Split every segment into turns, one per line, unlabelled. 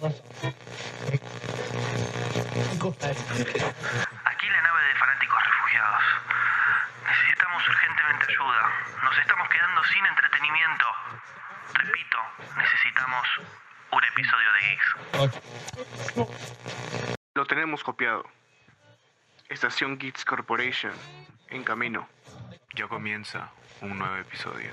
Aquí la nave de fanáticos refugiados. Necesitamos urgentemente ayuda. Nos estamos quedando sin entretenimiento. Repito, necesitamos un episodio de Geeks.
Lo tenemos copiado. Estación Geeks Corporation, en camino. Ya comienza un nuevo episodio.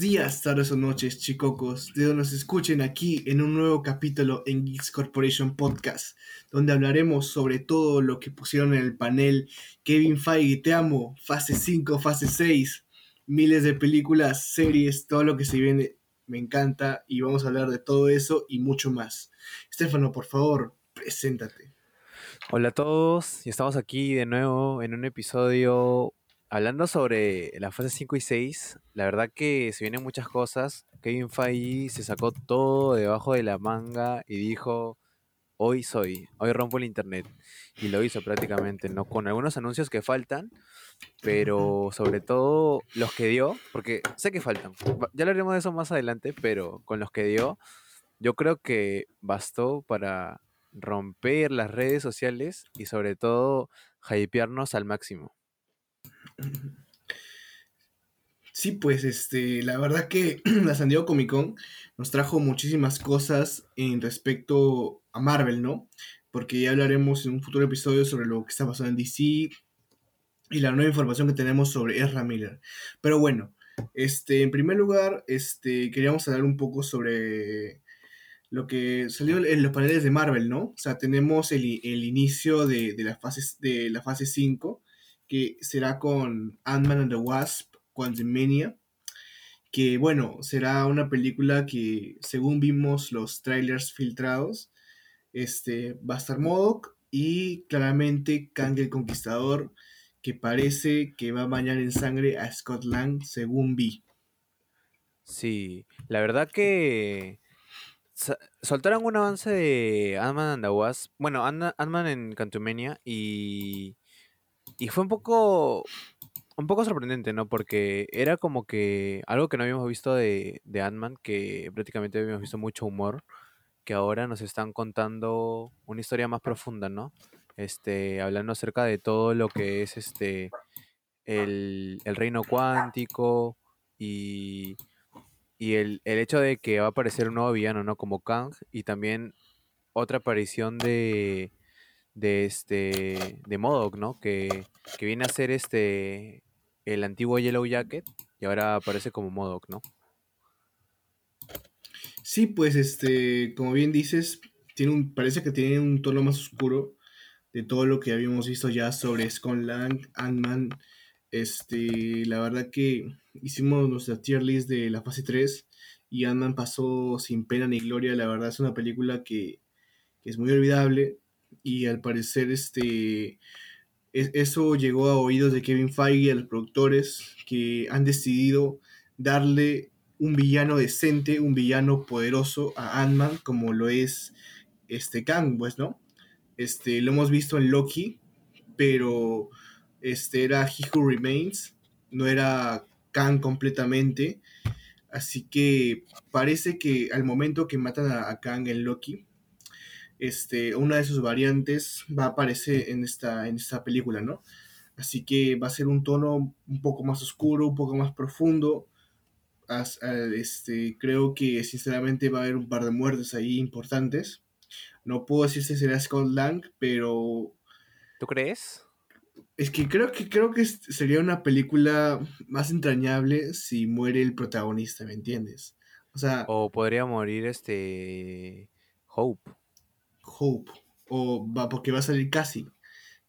Días, tardes o noches, chicocos, de donde nos escuchen aquí en un nuevo capítulo en Geeks Corporation Podcast, donde hablaremos sobre todo lo que pusieron en el panel Kevin Feige, te amo, fase 5, fase 6, miles de películas, series, todo lo que se viene, me encanta y vamos a hablar de todo eso y mucho más. Estefano, por favor, preséntate.
Hola a todos, y estamos aquí de nuevo en un episodio hablando sobre la fase 5 y 6. La verdad que se vienen muchas cosas. Kevin Feige se sacó todo debajo de la manga y dijo, hoy soy, hoy rompo el internet. Y lo hizo prácticamente, ¿no? Con algunos anuncios que faltan, pero sobre todo los que dio, porque sé que faltan. Ya hablaremos de eso más adelante, pero con los que dio, yo creo que bastó para romper las redes sociales y sobre todo hypearnos al máximo.
Sí, pues este, la verdad que la San Diego Comic Con nos trajo muchísimas cosas en respecto a Marvel, ¿no? Porque ya hablaremos en un futuro episodio sobre lo que está pasando en DC y la nueva información que tenemos sobre Ezra Miller. Pero bueno, este, en primer lugar, este, queríamos hablar un poco sobre lo que salió en los paneles de Marvel, ¿no? O sea, tenemos el, el inicio de, de, la fase, de la fase 5, que será con Ant-Man and the Wasp, Quantumania, que bueno, será una película que según vimos los trailers filtrados, este, va a estar MODOK y claramente Kang el Conquistador, que parece que va a bañar en sangre a Scott Lang, según vi.
Sí, la verdad que soltaron un avance de Ant-Man and the Wasp, bueno, Ant- Ant-Man en Quantumania y, y fue un poco, un poco sorprendente, ¿no? Porque era como que algo que no habíamos visto de, de Ant-Man, que prácticamente habíamos visto mucho humor, que ahora nos están contando una historia más profunda, ¿no? Este, hablando acerca de todo lo que es este el, el reino cuántico y, y el, el hecho de que va a aparecer un nuevo villano, ¿no? Como Kang y también otra aparición de de este de MODOK, ¿no? Que, que viene a ser este el antiguo Yellow Jacket y ahora aparece como MODOK, ¿no?
Sí, pues este, como bien dices, tiene un, parece que tiene un tono más oscuro de todo lo que habíamos visto ya sobre Scott Lang, Ant-Man. Este, la verdad que hicimos nuestra tier list de la fase 3 y Ant-Man pasó sin pena ni gloria. La verdad es una película que, que es muy olvidable y al parecer este, es- eso llegó a oídos de Kevin Feige y a los productores que han decidido darle un villano decente, un villano poderoso a Ant-Man como lo es este Kang, pues, ¿no? Este, lo hemos visto en Loki, pero este era He Who Remains, no era Kang completamente. Así que parece que al momento que matan a, a Kang en Loki, este, una de sus variantes va a aparecer en esta, en esta película, ¿no? Así que va a ser un tono un poco más oscuro, un poco más profundo. As- a- este, creo que sinceramente va a haber un par de muertes ahí importantes. No puedo decir si será Scott Lang, pero
¿Tú crees?
es que creo que creo que sería una película más entrañable si muere el protagonista, ¿me entiendes? O sea,
O podría morir este Hope.
Hope. O va, porque va a salir casi.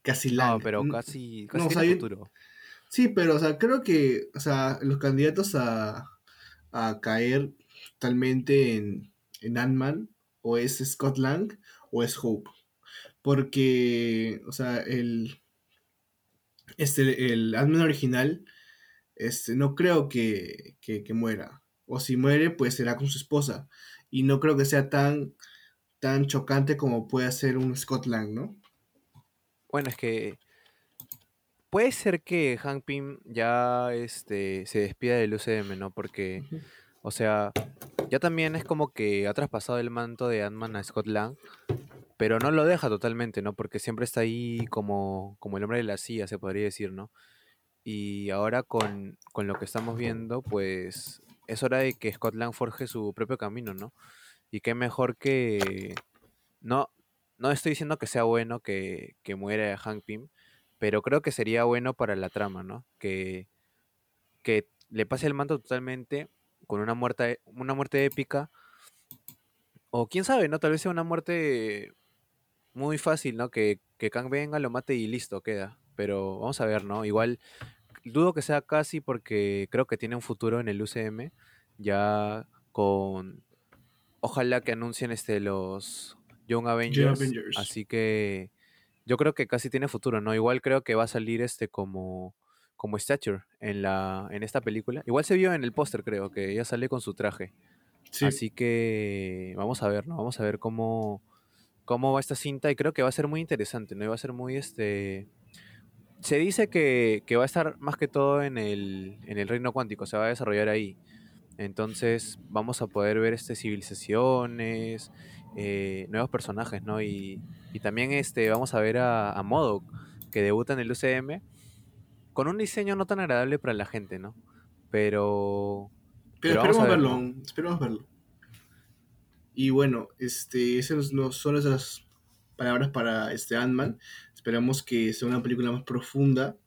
Casi Lang.
No, pero
Mm,
casi,
no,
casi
o
tiene
sea, yo-
futuro.
Sí, pero o sea, creo que o sea, los candidatos a, a caer totalmente en, en Ant-Man o es Scott Lang o es Hope. Porque, o sea, el, este, el Ant-Man original, este, no creo que, que, que muera. O si muere, pues será con su esposa. Y no creo que sea tan, tan chocante como puede ser un Scott Lang, ¿no?
Bueno, es que puede ser que Hank Pym ya este, se despida del UCM, ¿no? Porque, o sea, ya también es como que ha traspasado el manto de Ant-Man a Scott Lang, pero no lo deja totalmente, ¿no? Porque siempre está ahí como, como el hombre de la CIA, se podría decir, ¿no? Y ahora con, con lo que estamos viendo, pues es hora de que Scott Lang forje su propio camino, ¿no? Y qué mejor que... No, no estoy diciendo que sea bueno que, que muera Hank Pym, pero creo que sería bueno para la trama, ¿no? Que, que le pase el manto totalmente con una muerte, una muerte épica. O quién sabe, ¿no? Tal vez sea una muerte muy fácil, ¿no? Que, que Kang venga, lo mate y listo, queda. Pero vamos a ver, ¿no? Igual dudo que sea casi porque creo que tiene un futuro en el UCM. Ya con. Ojalá que anuncien este los Young Avengers.
Avengers.
Así que yo creo que casi tiene futuro, ¿no? Igual creo que va a salir este como. como Stature en la. en esta película. Igual se vio en el póster, creo, que ya sale con su traje.
Sí.
Así que vamos a ver, ¿no? Vamos a ver cómo, cómo va esta cinta y creo que va a ser muy interesante, ¿no? Y va a ser muy, este... Se dice que, que va a estar más que todo en el, en el reino cuántico, se va a desarrollar ahí. Entonces vamos a poder ver este, civilizaciones, eh, nuevos personajes, ¿no? Y, y también este, vamos a ver a, a MODOK, que debuta en el UCM, con un diseño no tan agradable para la gente, ¿no? Pero...
Pero,
Pero
esperemos
ver,
verlo,
¿no?
esperemos verlo. Y bueno, este, esas no son esas palabras para este Ant-Man. Esperamos que sea una película más profunda,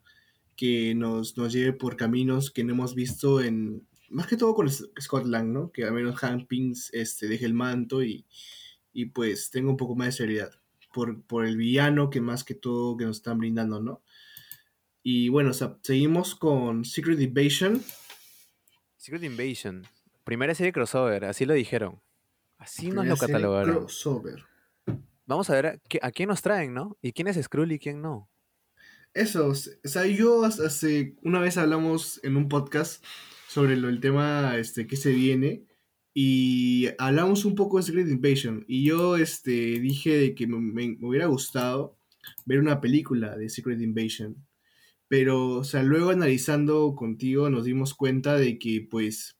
que nos, nos lleve por caminos que no hemos visto en, más que todo con Scott Lang, ¿no? Que al menos Hank Pym este, deje el manto y, y pues tenga un poco más de seriedad por, por el villano que más que todo que nos están brindando, ¿no? Y bueno, o sea, seguimos con Secret Invasion.
Secret Invasion. Primera serie crossover, así lo dijeron. Así nos lo catalogaron.
Crossover.
Vamos a ver a, a quién nos traen, ¿no? ¿Y quién es Skrull y quién no?
Eso, o sea, yo hace una vez hablamos en un podcast sobre lo, el tema este, que se viene y hablamos un poco de Secret Invasion y yo este, dije de que me, me- hubiera gustado ver una película de Secret Invasion, pero o sea, luego analizando contigo nos dimos cuenta de que pues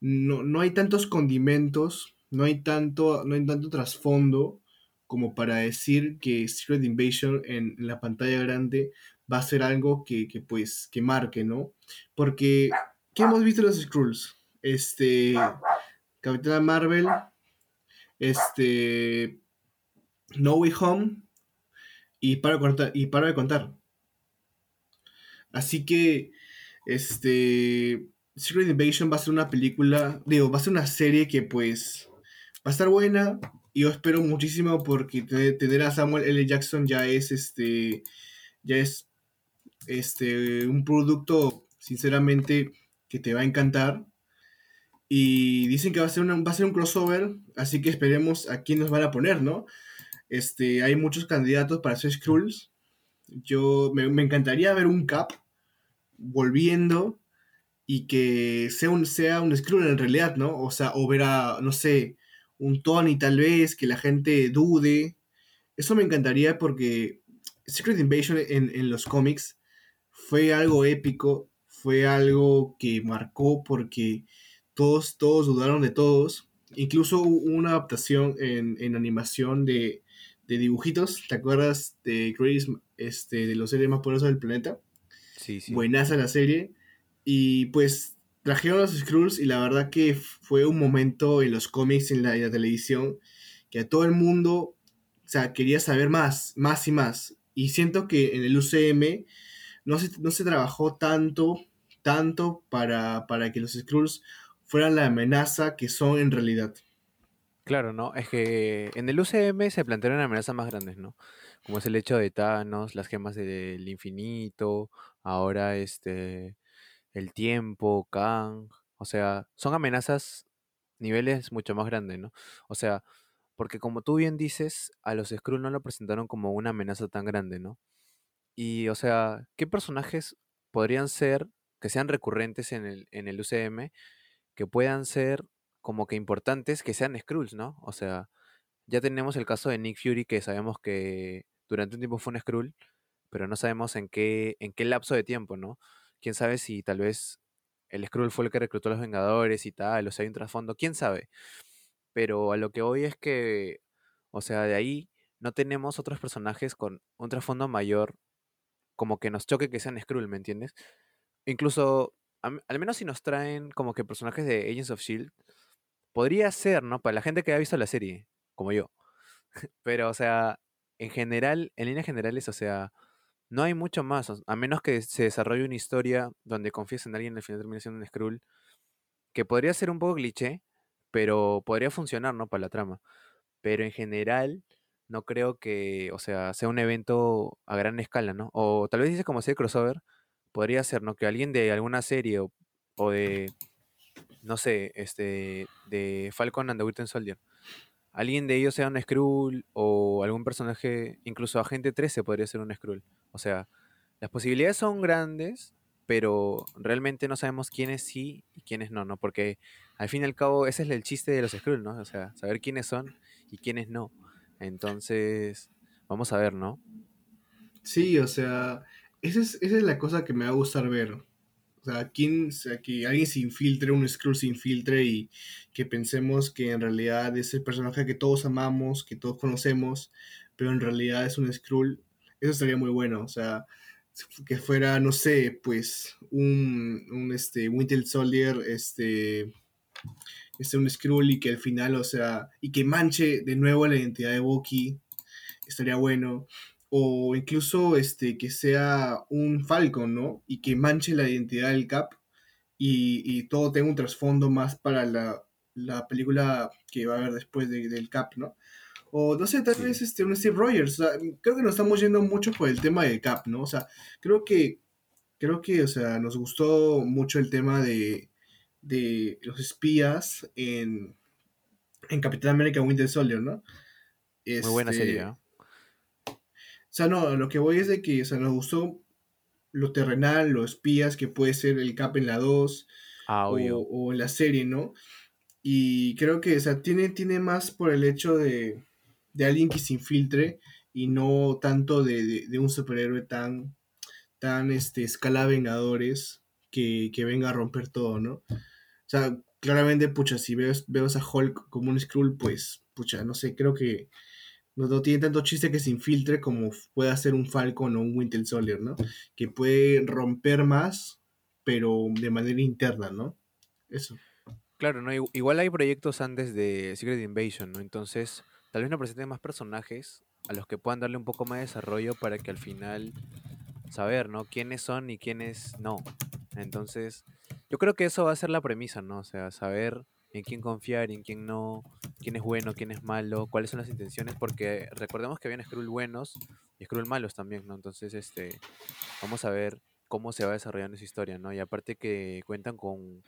no, no hay tantos condimentos, no hay tanto, no hay tanto trasfondo como para decir que Secret Invasion en, en la pantalla grande va a ser algo que, que, pues que marque, ¿no? Porque ¿qué hemos visto en los Skrulls? Este Capitana Marvel, este No Way Home y para de contar, y para de contar. Así que este Secret Invasion va a ser una película, digo, va a ser una serie que pues va a estar buena y yo espero muchísimo porque te- tener a Samuel L. Jackson ya es este ya es este un producto sinceramente que te va a encantar y dicen que va a ser una- va a ser un crossover, así que esperemos a quién nos van a poner, ¿no? Este, hay muchos candidatos para ser Skrulls. Yo me, me encantaría ver un Cap volviendo y que sea un, sea un Skrull en realidad, ¿no? O sea, o ver a, no sé, un Tony tal vez, que la gente dude. Eso me encantaría porque Secret Invasion en, en los cómics fue algo épico, fue algo que marcó porque todos, todos dudaron de todos. Incluso hubo una adaptación en, en animación de, de dibujitos, ¿te acuerdas de Grace, este, de los seres más poderosos del planeta?
Sí, sí.
buenaza la serie. Y pues trajeron los Skrulls y la verdad que fue un momento en los cómics, en la, en la televisión, que a todo el mundo, o sea, quería saber más, más y más. Y siento que en el UCM no se, no se trabajó tanto, tanto para, para que los Skrulls fueran la amenaza que son en realidad.
Claro, ¿no? Es que en el UCM se plantearon amenazas más grandes, ¿no? Como es el hecho de Thanos, las gemas del infinito, ahora este, el tiempo, Kang. O sea, son amenazas niveles mucho más grandes, ¿no? O sea, porque como tú bien dices, a los Skrull no lo presentaron como una amenaza tan grande, ¿no? Y, o sea, ¿qué personajes podrían ser, que sean recurrentes en el, en el UCM, que puedan ser como que importantes, que sean Skrulls, ¿no? O sea, ya tenemos el caso de Nick Fury, que sabemos que durante un tiempo fue un Skrull, pero no sabemos en qué, en qué lapso de tiempo, ¿no? Quién sabe si tal vez el Skrull fue el que reclutó a los Vengadores y tal, o sea, hay un trasfondo, quién sabe. Pero a lo que voy es que, o sea, de ahí no tenemos otros personajes con un trasfondo mayor, como que nos choque que sean Skrull, ¿me entiendes? Incluso, al menos si nos traen como que personajes de Agents of Shield, podría ser, ¿no? Para la gente que ha visto la serie, como yo. Pero, o sea, en general, en líneas generales, o sea, no hay mucho más, a menos que se desarrolle una historia donde confíes en alguien y al final termine siendo un Skrull, que podría ser un poco cliché, pero podría funcionar, ¿no? Para la trama. Pero en general, no creo que, o sea, sea un evento a gran escala, ¿no? O tal vez dice como ser crossover, podría ser, ¿no? Que alguien de alguna serie o, de, no sé, este, de Falcon and the Winter Soldier, alguien de ellos sea un Skrull o algún personaje, incluso Agente 13 podría ser un Skrull. O sea, las posibilidades son grandes, pero realmente no sabemos quiénes sí y quiénes no, ¿no? Porque al fin y al cabo ese es el chiste de los Skrull, ¿no? O sea, saber quiénes son y quiénes no. Entonces, vamos a ver, ¿no?
Sí, o sea, esa es, esa es la cosa que me va a gustar ver. O sea, quién, sea, que alguien se infiltre, un Skrull se infiltre y que pensemos que en realidad es el personaje que todos amamos, que todos conocemos, pero en realidad es un Skrull eso estaría muy bueno, o sea, que fuera, no sé, pues un, un este, Winter Soldier, este, este, un Skrull y que al final, o sea, y que manche de nuevo la identidad de Bucky, estaría bueno. O incluso este, que sea un Falcon, ¿no? Y que manche la identidad del Cap y, y todo tenga un trasfondo más para la, la, película que va a haber después del Cap, ¿no? O no sé, tal vez este, un Steve Rogers. O sea, creo que nos estamos yendo mucho por el tema de Cap, ¿no? O sea, creo que, creo que, o sea, nos gustó mucho el tema de, de los espías en, en Capitán América Winter Soldier, ¿no?
Muy buena este, serie, ¿no?
O sea, no, lo que voy es de que, o sea, nos gustó lo terrenal, los espías, que puede ser el Cap en la 2
ah,
o, o, en la serie, ¿no? Y creo que, o sea, tiene, tiene más por el hecho de, de alguien que se infiltre y no tanto de, un superhéroe tan, tan este, escala Vengadores que, venga a romper todo, ¿no? O sea, claramente, pucha, si veo, veo a Hulk como un Skrull, pues, pucha, no sé, creo que no, tiene tanto chiste que se infiltre como puede hacer un Falcon o un Winter Soldier, ¿no? Que puede romper más, pero de manera interna, ¿no? Eso.
Claro, ¿no? Igual hay proyectos antes de Secret Invasion, ¿no? Entonces, tal vez no presenten más personajes a los que puedan darle un poco más de desarrollo para que al final saber, ¿no? Quiénes son y quiénes no. Entonces, yo creo que eso va a ser la premisa, ¿no? O sea, saber en quién confiar, en quién no, quién es bueno, quién es malo, cuáles son las intenciones, porque recordemos que habían Skrull buenos y Skrull malos también, ¿no? Entonces, este, vamos a ver cómo se va desarrollando esa historia, ¿no? Y aparte que cuentan con,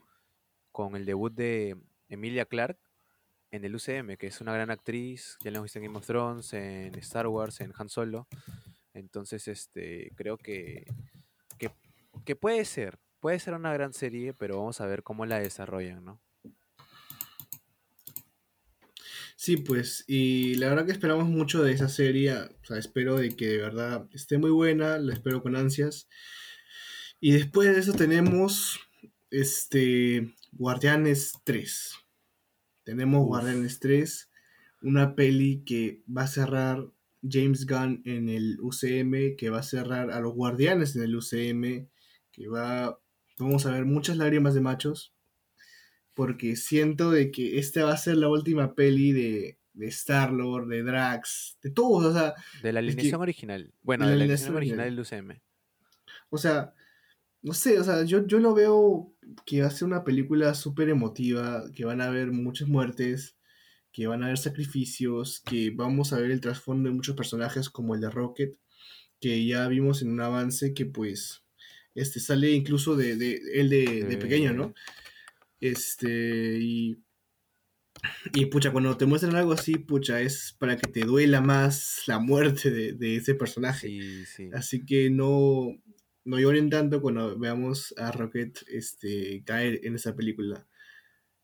con el debut de Emilia Clark, en el UCM, que es una gran actriz, ya la hemos visto en Game of Thrones, en Star Wars, en Han Solo. Entonces, este, creo que, que, puede ser, puede ser una gran serie, pero vamos a ver cómo la desarrollan, ¿no?
Sí, pues, y la verdad que esperamos mucho de esa serie, o sea, espero de que de verdad esté muy buena, la espero con ansias. Y después de eso tenemos, este, Guardianes 3. Tenemos Guardianes 3, una peli que va a cerrar James Gunn en el UCM, que va a cerrar a los Guardianes en el UCM, que va... Vamos a ver muchas lágrimas de machos, porque siento de que esta va a ser la última peli de, de Star-Lord, de Drax, de todos, o sea...
De la alineación original. Bueno, de la, alineación original del UCM.
O sea, no sé, o sea, yo, yo lo veo que va a ser una película súper emotiva, que van a haber muchas muertes, que van a haber sacrificios, que vamos a ver el trasfondo de muchos personajes como el de Rocket, que ya vimos en un avance que pues este sale incluso de, de él de, pequeño, ¿no? Este, y Y pucha, cuando te muestran algo así, pucha, es para que te duela más la muerte de, de ese personaje.
Sí, sí.
Así que no, no lloren tanto cuando veamos a Rocket este, caer en esa película.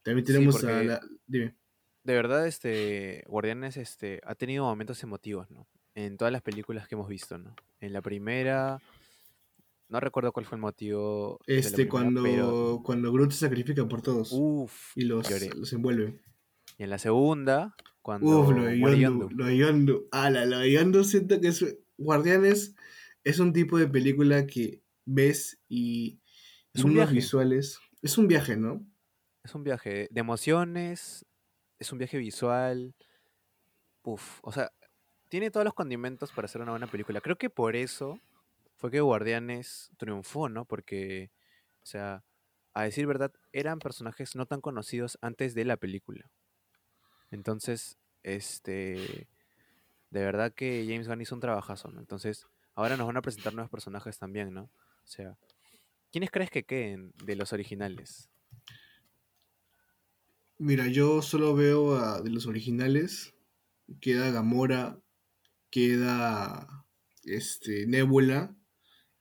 También
Sí,
tenemos a la... Dime.
De verdad, este, Guardianes, este, ha tenido momentos emotivos, ¿no? En todas las películas que hemos visto, ¿no? En la primera, no recuerdo cuál fue el motivo
Este,
primera,
cuando,
pero,
cuando Groot se sacrifica por todos
uff,
y los, los envuelve.
Y en la segunda, cuando
Uf, lo de Yondu, lo de Yondu. Ala, lo de Yondu siento que es... Guardianes es un tipo de película que ves y...
Es un viaje.
visuales... Es un viaje, ¿no?
Es un viaje de emociones, es un viaje visual. Uf, o sea, tiene todos los condimentos para hacer una buena película. Creo que por eso fue que Guardianes triunfó, ¿no? Porque, o sea, a decir verdad, eran personajes no tan conocidos antes de la película. Entonces, este, de verdad que James Gunn hizo un trabajazo, ¿no? Entonces, ahora nos van a presentar nuevos personajes también, ¿no? O sea, ¿quiénes crees que queden de los originales?
Mira, yo solo veo a, de los originales. Queda Gamora, queda este, Nebula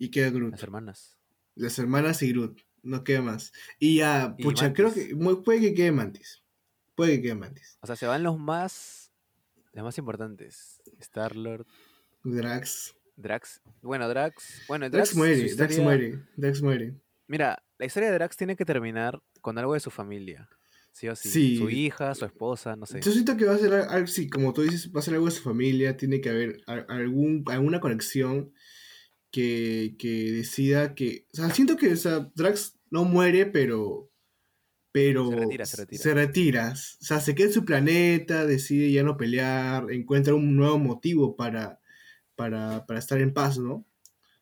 y queda Groot.
Las hermanas.
Las hermanas y Groot. No queda más. Y ya,
Y
pucha, creo que puede que quede Mantis. Puede que quede Mantis.
O sea, se van los más. Los más importantes. Star Lord,
Drax.
Drax. Bueno, Drax. Bueno,
Drax,
Drax.
muere, Drax
historia-
muere. Drax muere.
Mira, la historia de Drax tiene que terminar con algo de su familia. Sí o sí.
Sí.
Su hija, su esposa, no sé.
Yo siento que va a ser algo, sí, como tú dices, va a ser algo de su familia, tiene que haber algún, alguna conexión que, que decida que, o sea, siento que o sea, Drax no muere, pero, pero
Se retira, se retira.
se retira. o sea, se queda en su planeta, decide ya no pelear, encuentra un nuevo motivo para, para, para estar en paz, ¿no?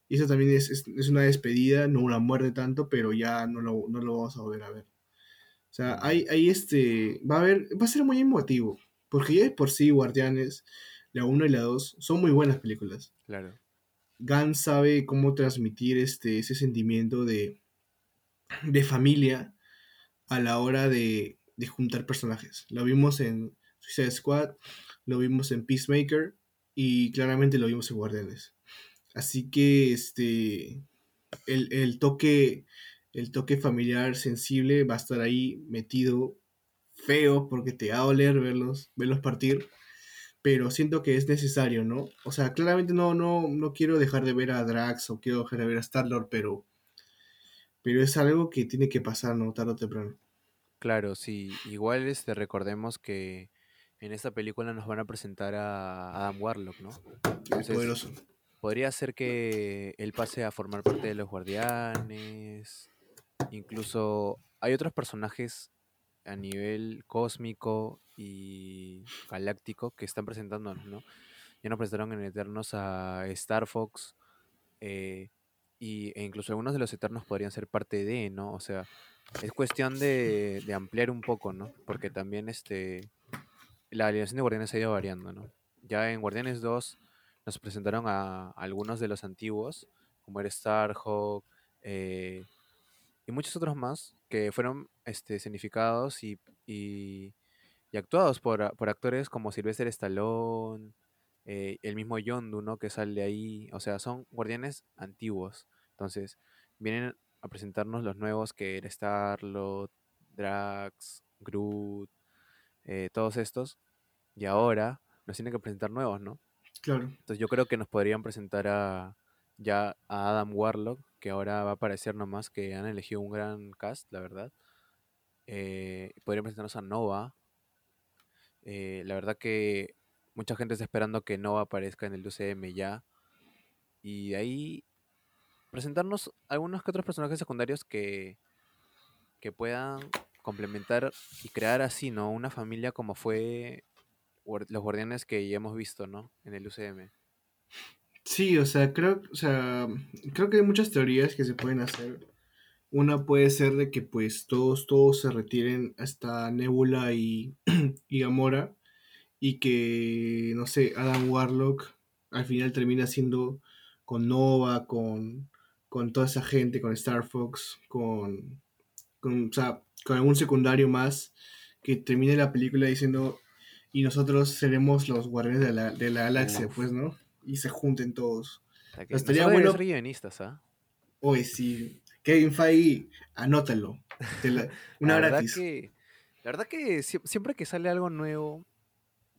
Y eso también es, es, es una despedida, no una muerte tanto, pero ya no lo, no lo vamos a volver a ver. O sea, hay, hay este. Va a haber. Va a ser muy emotivo. Porque ya de por sí, Guardianes, la 1 y la 2, son muy buenas películas.
Claro.
Gunn sabe cómo transmitir este, ese sentimiento de, de familia a la hora de, de juntar personajes. Lo vimos en Suicide Squad, lo vimos en Peacemaker y claramente lo vimos en Guardianes. Así que este el, el toque el toque familiar sensible va a estar ahí metido feo porque te va a doler verlos verlos partir pero siento que es necesario, ¿no? O sea, claramente no, no, no quiero dejar de ver a Drax o quiero dejar de ver a Star-Lord, pero, pero es algo que tiene que pasar, ¿no? Tarde o temprano.
Claro, sí. Igual este, recordemos que en esta película nos van a presentar a Adam Warlock, ¿no? Entonces,
poderoso.
Podría ser que él pase a formar parte de los guardianes. Incluso hay otros personajes a nivel cósmico y galáctico que están presentándonos, ¿no? Ya nos presentaron en Eternos a Star Fox. eh, y, e incluso algunos de los Eternos podrían ser parte de, ¿no? O sea, es cuestión de, de ampliar un poco, ¿no? Porque también este la alineación de Guardianes ha ido variando, ¿no? Ya en Guardianes 2 nos presentaron a algunos de los antiguos, como era Starhawk eh, y muchos otros más que fueron este, significados y, y, y actuados por, por actores como Sylvester Stallone, eh, el mismo Yondu, ¿no? Que sale ahí, o sea, son guardianes antiguos. Entonces, vienen a presentarnos los nuevos que era Star-Lord, Drax, Groot, eh, todos estos, y ahora nos tienen que presentar nuevos, ¿no?
Claro.
Entonces yo creo que nos podrían presentar a ya a Adam Warlock, que ahora va a aparecer nomás, que han elegido un gran cast, la verdad. Eh, podrían presentarnos a Nova. Eh, la verdad que mucha gente está esperando que Nova aparezca en el UCM ya. Y ahí presentarnos algunos que otros personajes secundarios que, que puedan complementar y crear así, ¿no? Una familia como fue los guardianes que ya hemos visto, ¿no? En el UCM.
Sí, o sea, creo, o sea, creo que hay muchas teorías que se pueden hacer. Una puede ser de que pues todos, todos se retiren hasta Nebula y, y Gamora y que, no sé, Adam Warlock al final termina siendo con Nova, con, con toda esa gente, con Star Fox, con, con, o sea, con algún secundario más que termine la película diciendo y nosotros seremos los guardianes de la, de la galaxia, pues, ¿no? Y se junten todos.
Que
Estaría bueno-
ser guionistas, ¿ah?
Oye, sí. Kevin Feige, anótalo. La- una
la verdad
gratis.
que, la verdad que sie- siempre que sale algo nuevo,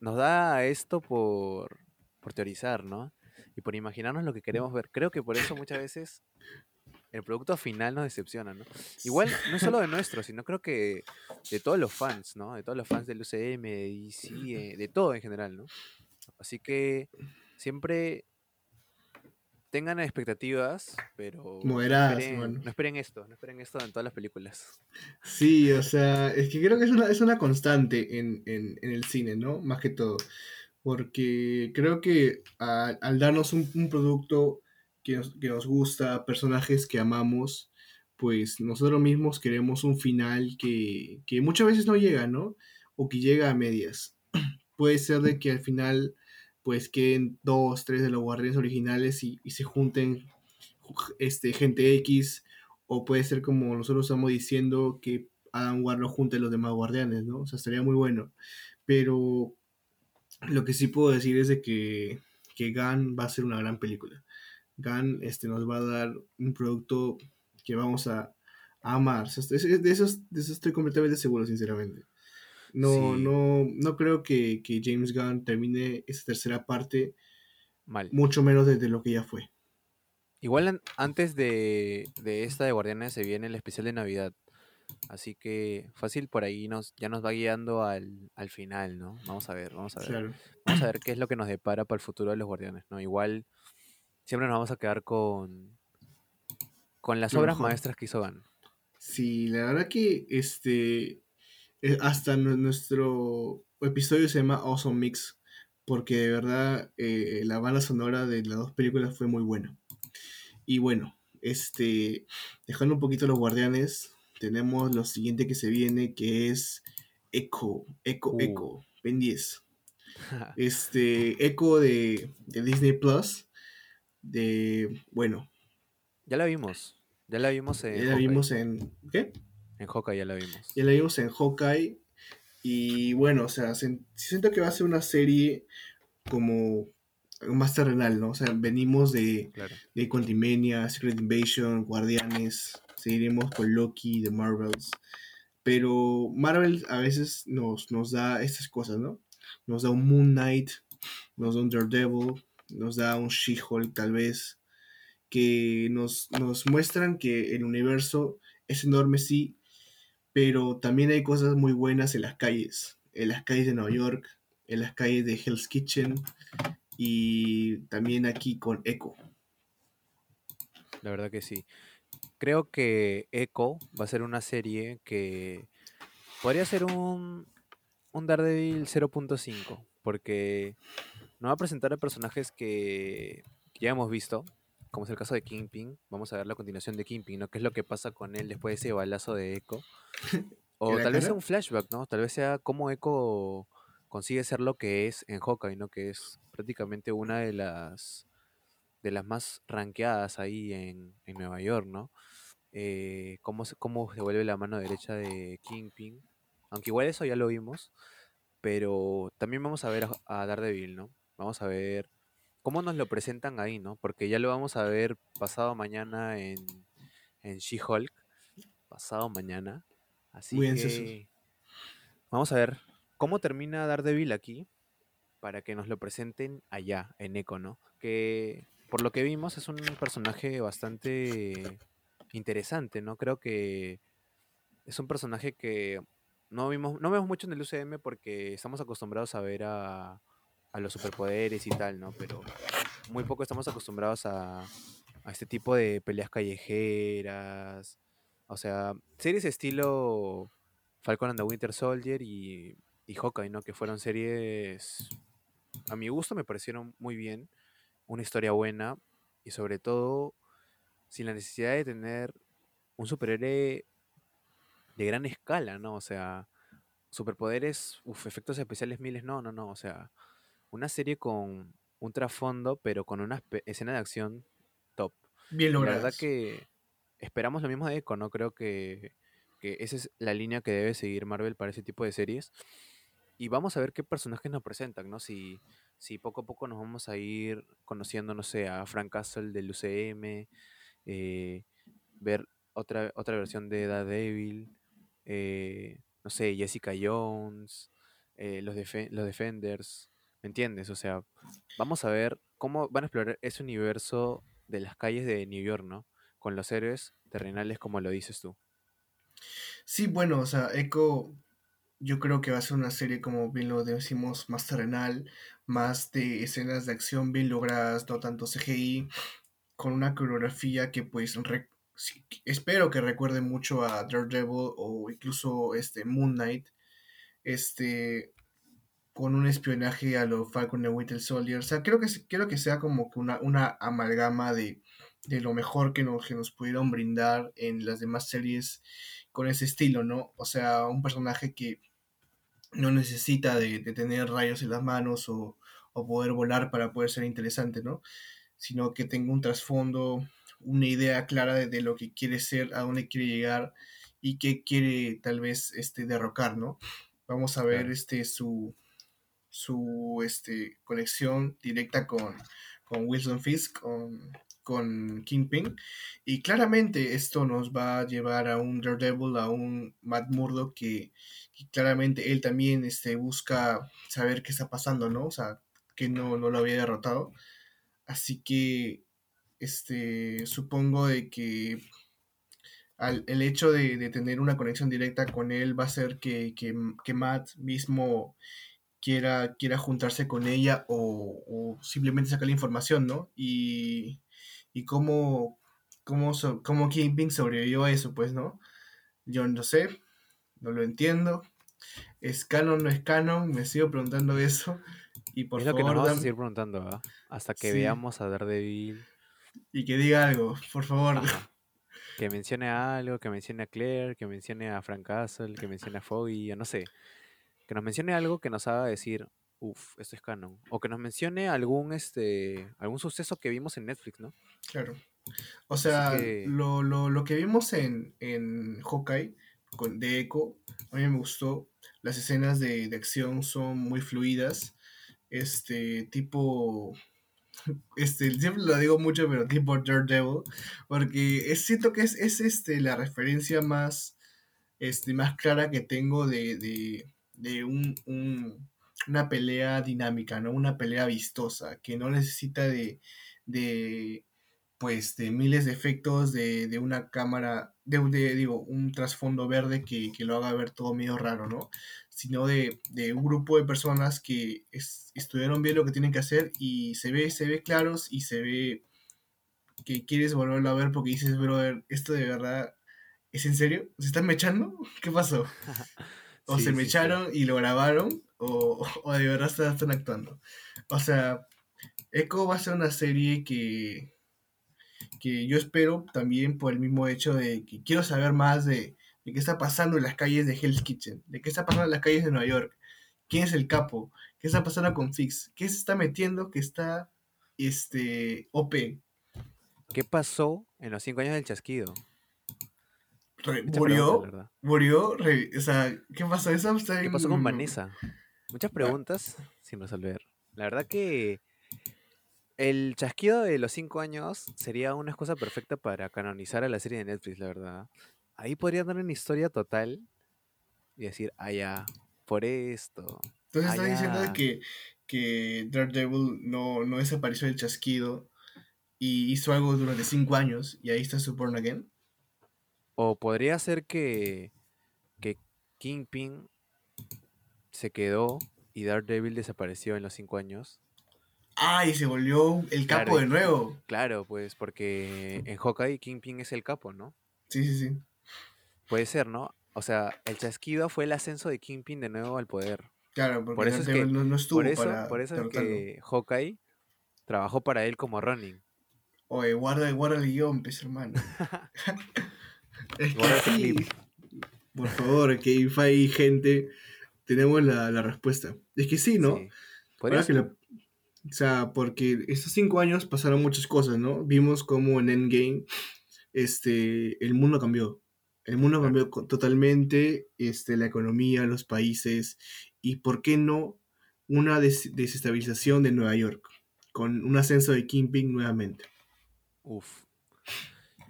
nos da esto por, por teorizar, ¿no? Y por imaginarnos lo que queremos ver. Creo que por eso muchas veces el producto final nos decepciona, ¿no? Igual, no solo de nuestro, sino creo que de todos los fans, ¿no? De todos los fans del UCM, de DC, eh, de todo en general, ¿no? Así que siempre tengan expectativas, pero no
Moderadas,
esperen,
mano.
no esperen esto, no esperen esto en todas las películas.
Sí, o sea, es que creo que es una, es una constante en, en- en el cine, ¿no? Más que todo. Porque creo que a- al darnos un, un producto que nos, que nos gusta, personajes que amamos, pues nosotros mismos queremos un final que, que muchas veces no llega, ¿no? O que llega a medias. Puede ser de que al final pues queden dos, tres de los guardianes originales y, y se junten este, gente X o puede ser como nosotros estamos diciendo que Adam Warlock junte a los demás guardianes, ¿no? O sea, estaría muy bueno. Pero lo que sí puedo decir es de que, que Gunn va a ser una gran película. Gunn este, nos va a dar un producto que vamos a, amar. De, esos, de eso estoy completamente seguro, sinceramente. No,
Sí.
no, no creo que, que James Gunn termine esa tercera parte,
Mal.
mucho menos desde lo que ya fue.
Igual an- antes de, de esta de Guardianes se viene el especial de Navidad. Así que fácil por ahí nos, ya nos va guiando al, al final, ¿no? Vamos a ver, vamos a ver.
Claro.
Vamos a ver qué es lo que nos depara para el futuro de los Guardianes, ¿no? Igual siempre nos vamos a quedar con, con las obras
mejor.
maestras que hizo Gunn.
Sí, la verdad que este hasta nu- nuestro episodio se llama Awesome Mix porque de verdad eh, la banda sonora de las dos películas fue muy buena. Y bueno, este dejando un poquito los guardianes, tenemos lo siguiente que se viene que es Echo, Echo,
Uh.
Echo, Ben 10. Este Echo de, de Disney Plus de bueno,
ya la vimos. Ya la vimos en
ya la vimos en ¿qué?
En Hawkeye ya la vimos.
Ya la vimos en Hawkeye. Y bueno, o sea, siento que va a ser una serie como más terrenal, ¿no? O sea, venimos de,
Claro.
de Quantumania, Secret Invasion, Guardianes, seguiremos con Loki, The Marvels. Pero Marvel a veces nos, nos da estas cosas, ¿no? Nos da un Moon Knight, nos da un Daredevil, nos da un She-Hulk tal vez, que nos, nos muestran que el universo es enorme, sí, pero también hay cosas muy buenas en las calles, en las calles de Nueva York, en las calles de Hell's Kitchen y también aquí con Echo.
La verdad que sí. Creo que Echo va a ser una serie que podría ser un, un Daredevil 0.5, porque nos va a presentar a personajes que, que ya hemos visto, como es el caso de Kingpin. Vamos a ver la continuación de Kingpin, ¿no? ¿Qué es lo que pasa con él después de ese balazo de Echo? O tal vez sea un flashback, ¿no? Tal vez sea cómo Echo consigue ser lo que es en Hawkeye, ¿no? Que es prácticamente una de las de las más rankeadas ahí en, en Nueva York, ¿no? Eh, cómo, se, cómo se vuelve la mano derecha de Kingpin. Aunque igual eso ya lo vimos. Pero también vamos a ver a, a Daredevil, ¿no? Vamos a ver cómo nos lo presentan ahí, ¿no? Porque ya lo vamos a ver pasado mañana en, en She-Hulk. Pasado mañana. Así
Muy ansiosos.
que vamos a ver cómo termina Daredevil aquí para que nos lo presenten allá, en Echo, ¿no? Que por lo que vimos es un personaje bastante interesante, ¿no? Creo que es un personaje que no vimos, no vemos mucho en el UCM porque estamos acostumbrados a ver a, a los superpoderes y tal, ¿no? Pero muy poco estamos acostumbrados a, a este tipo de peleas callejeras. O sea, series estilo Falcon and the Winter Soldier y, y Hawkeye, ¿no? Que fueron series, a mi gusto me parecieron muy bien. Una historia buena y sobre todo sin la necesidad de tener un superhéroe de gran escala, ¿no? O sea, superpoderes, efectos especiales miles, no, no, no. O sea, una serie con un trasfondo, pero con una escena de acción top.
Bien
La
logrado.
verdad que esperamos lo mismo de Echo, ¿no? Creo que, porque esa es la línea que debe seguir Marvel para ese tipo de series. Y vamos a ver qué personajes nos presentan, ¿no? Si, si poco a poco nos vamos a ir conociendo, no sé, a Frank Castle del UCM, eh, ver otra, otra versión de Daredevil, eh, no sé, Jessica Jones, eh, los, los Defenders, ¿me entiendes? O sea, vamos a ver cómo van a explorar ese universo de las calles de New York, ¿no? Con los héroes terrenales como lo dices tú.
Sí, bueno, o sea, Echo yo creo que va a ser una serie, como bien lo decimos, más terrenal, más de escenas de acción bien logradas, no tanto CGI, con una coreografía que pues espero que recuerde mucho a Daredevil o incluso este Moon Knight, este con un espionaje a lo Falcon and Winter Soldier. O sea, creo que, creo que sea como que una, una amalgama de, de lo mejor que nos, que nos pudieron brindar en las demás series con ese estilo, ¿no? O sea, un personaje que no necesita de, tener rayos en las manos o, poder volar para poder ser interesante, ¿no? Sino que tenga un trasfondo, una idea clara de, lo que quiere ser, a dónde quiere llegar y qué quiere tal vez este, derrocar, ¿no? Vamos a ver este, su, su este, conexión directa con, con Wilson Fisk, con, con Kingpin. Y claramente esto nos va a llevar a un Daredevil, a un Matt Murdock que, claramente él también este, busca saber qué está pasando, ¿no? O sea, que no, no lo había derrotado. Así que este, supongo de que el hecho de, tener una conexión directa con él va a hacer que, que Matt mismo quiera, quiera juntarse con ella o, simplemente sacar la información, ¿no? Y, y cómo, cómo, cómo Kingpin sobrevivió a eso, pues, ¿no? Yo no sé, no lo entiendo. ¿Es canon no es canon? Me sigo preguntando eso. Y por
es lo que nos vamos a seguir preguntando, ¿ah? Hasta que veamos a Daredevil.
Y que diga algo, por favor.
Que mencione algo, que mencione a Claire, que mencione a Frank Castle, que mencione a Foggy, no sé que nos mencione algo que nos haga decir, uff, esto es canon. O que nos mencione algún, este, algún suceso que vimos en Netflix, ¿no?
Claro. O sea, Lo, que vimos en, en Hawkeye con, de Echo, a mí me gustó. Las escenas de, acción son muy fluidas. Este, tipo este, siempre lo digo mucho, pero tipo Daredevil, porque es, siento que es, es este, la referencia más, este, más clara que tengo de, de un, una pelea dinámica, ¿no? Una pelea vistosa, que no necesita de, de pues, de miles de efectos, de, una cámara, de, de, digo, un trasfondo verde que, lo haga ver todo medio raro, ¿no? Sino de, un grupo de personas que estudiaron bien lo que tienen que hacer y se ve, se ve claros y se ve que quieres volverlo a ver porque dices, brother, esto de verdad, ¿es en serio? ¿Se están mechando? ¿Qué pasó? O se me echaron y lo grabaron, o, de verdad están, actuando. O sea, Echo va a ser una serie que, que yo espero también por el mismo hecho de que quiero saber más de, qué está pasando en las calles de Hell's Kitchen, de qué está pasando en las calles de Nueva York, quién es el capo, qué está pasando con Fix, qué se está metiendo que está este OP.
¿Qué pasó en los cinco años del chasquido?
Murió, murió, o sea, ¿qué pasó? Eso
¿Qué pasó con Vanessa? Muchas ah. preguntas sin resolver. La verdad que el chasquido de los cinco años sería una excusa perfecta para canonizar a la serie de Netflix, la verdad. Ahí podría dar una historia total y decir, ah, ya, por esto.
Entonces ah, estás diciendo que, que Daredevil no, no desapareció del chasquido y hizo algo durante cinco años y ahí está su Born Again.
O podría ser que, que Kingpin se quedó y Daredevil desapareció en los cinco años.
Ah, y se volvió el capo de nuevo.
Claro, pues porque en Hawkeye Kingpin es el capo, ¿no?
Sí, sí, sí.
Puede ser, ¿no? O sea, el chasquido fue el ascenso de Kingpin de nuevo al poder.
Claro, porque por eso es que, no, estuvo
por eso, por eso es que Hawkeye trabajó para él como running.
Oye, guarda, guarda el guion, pues, hermano. Es por favor, que gente, tenemos la, respuesta. Es que sí, ¿no? o sea, porque estos cinco años pasaron muchas cosas, ¿no? Vimos como en Endgame este, el mundo cambió. El mundo cambió totalmente, este, la economía, los países y, ¿por qué no, una des- desestabilización de Nueva York con un ascenso de Kingpin nuevamente?
Uf.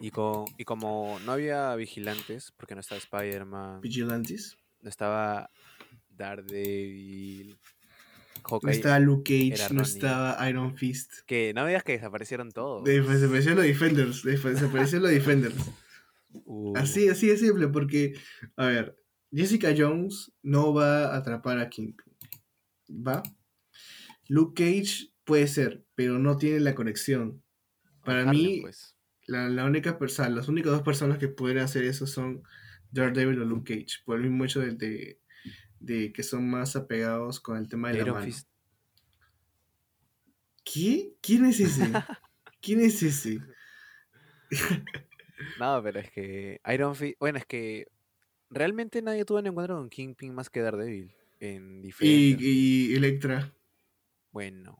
Y, co- y como no había vigilantes, porque no estaba Spider-Man,
Vigilantes.
no estaba Daredevil,
No estaba Luke Cage, no
Ronnie.
estaba Iron Fist.
que no me digas que desaparecieron todos.
De- Desaparecieron los Defenders. def- Desaparecieron los Defenders.
Uh,
Así, así de simple, porque, a ver, Jessica Jones no va a atrapar a Kingpin. ¿Va? Luke Cage puede ser, pero no tiene la conexión. Para
Harlem,
mí,
pues.
La, la única persona, las únicas dos personas que pueden hacer eso son Daredevil o Luke Cage, por el mismo hecho de, de, de que son más apegados con el tema de la
Iron
mano.
Fist.
¿Qué? ¿Quién es ese? ¿Quién es ese?
No, pero es que Iron Fist. Bueno, es que realmente nadie tuvo un encuentro con Kingpin más que Daredevil. En
Y,
diferentes.
y Electra.
Bueno.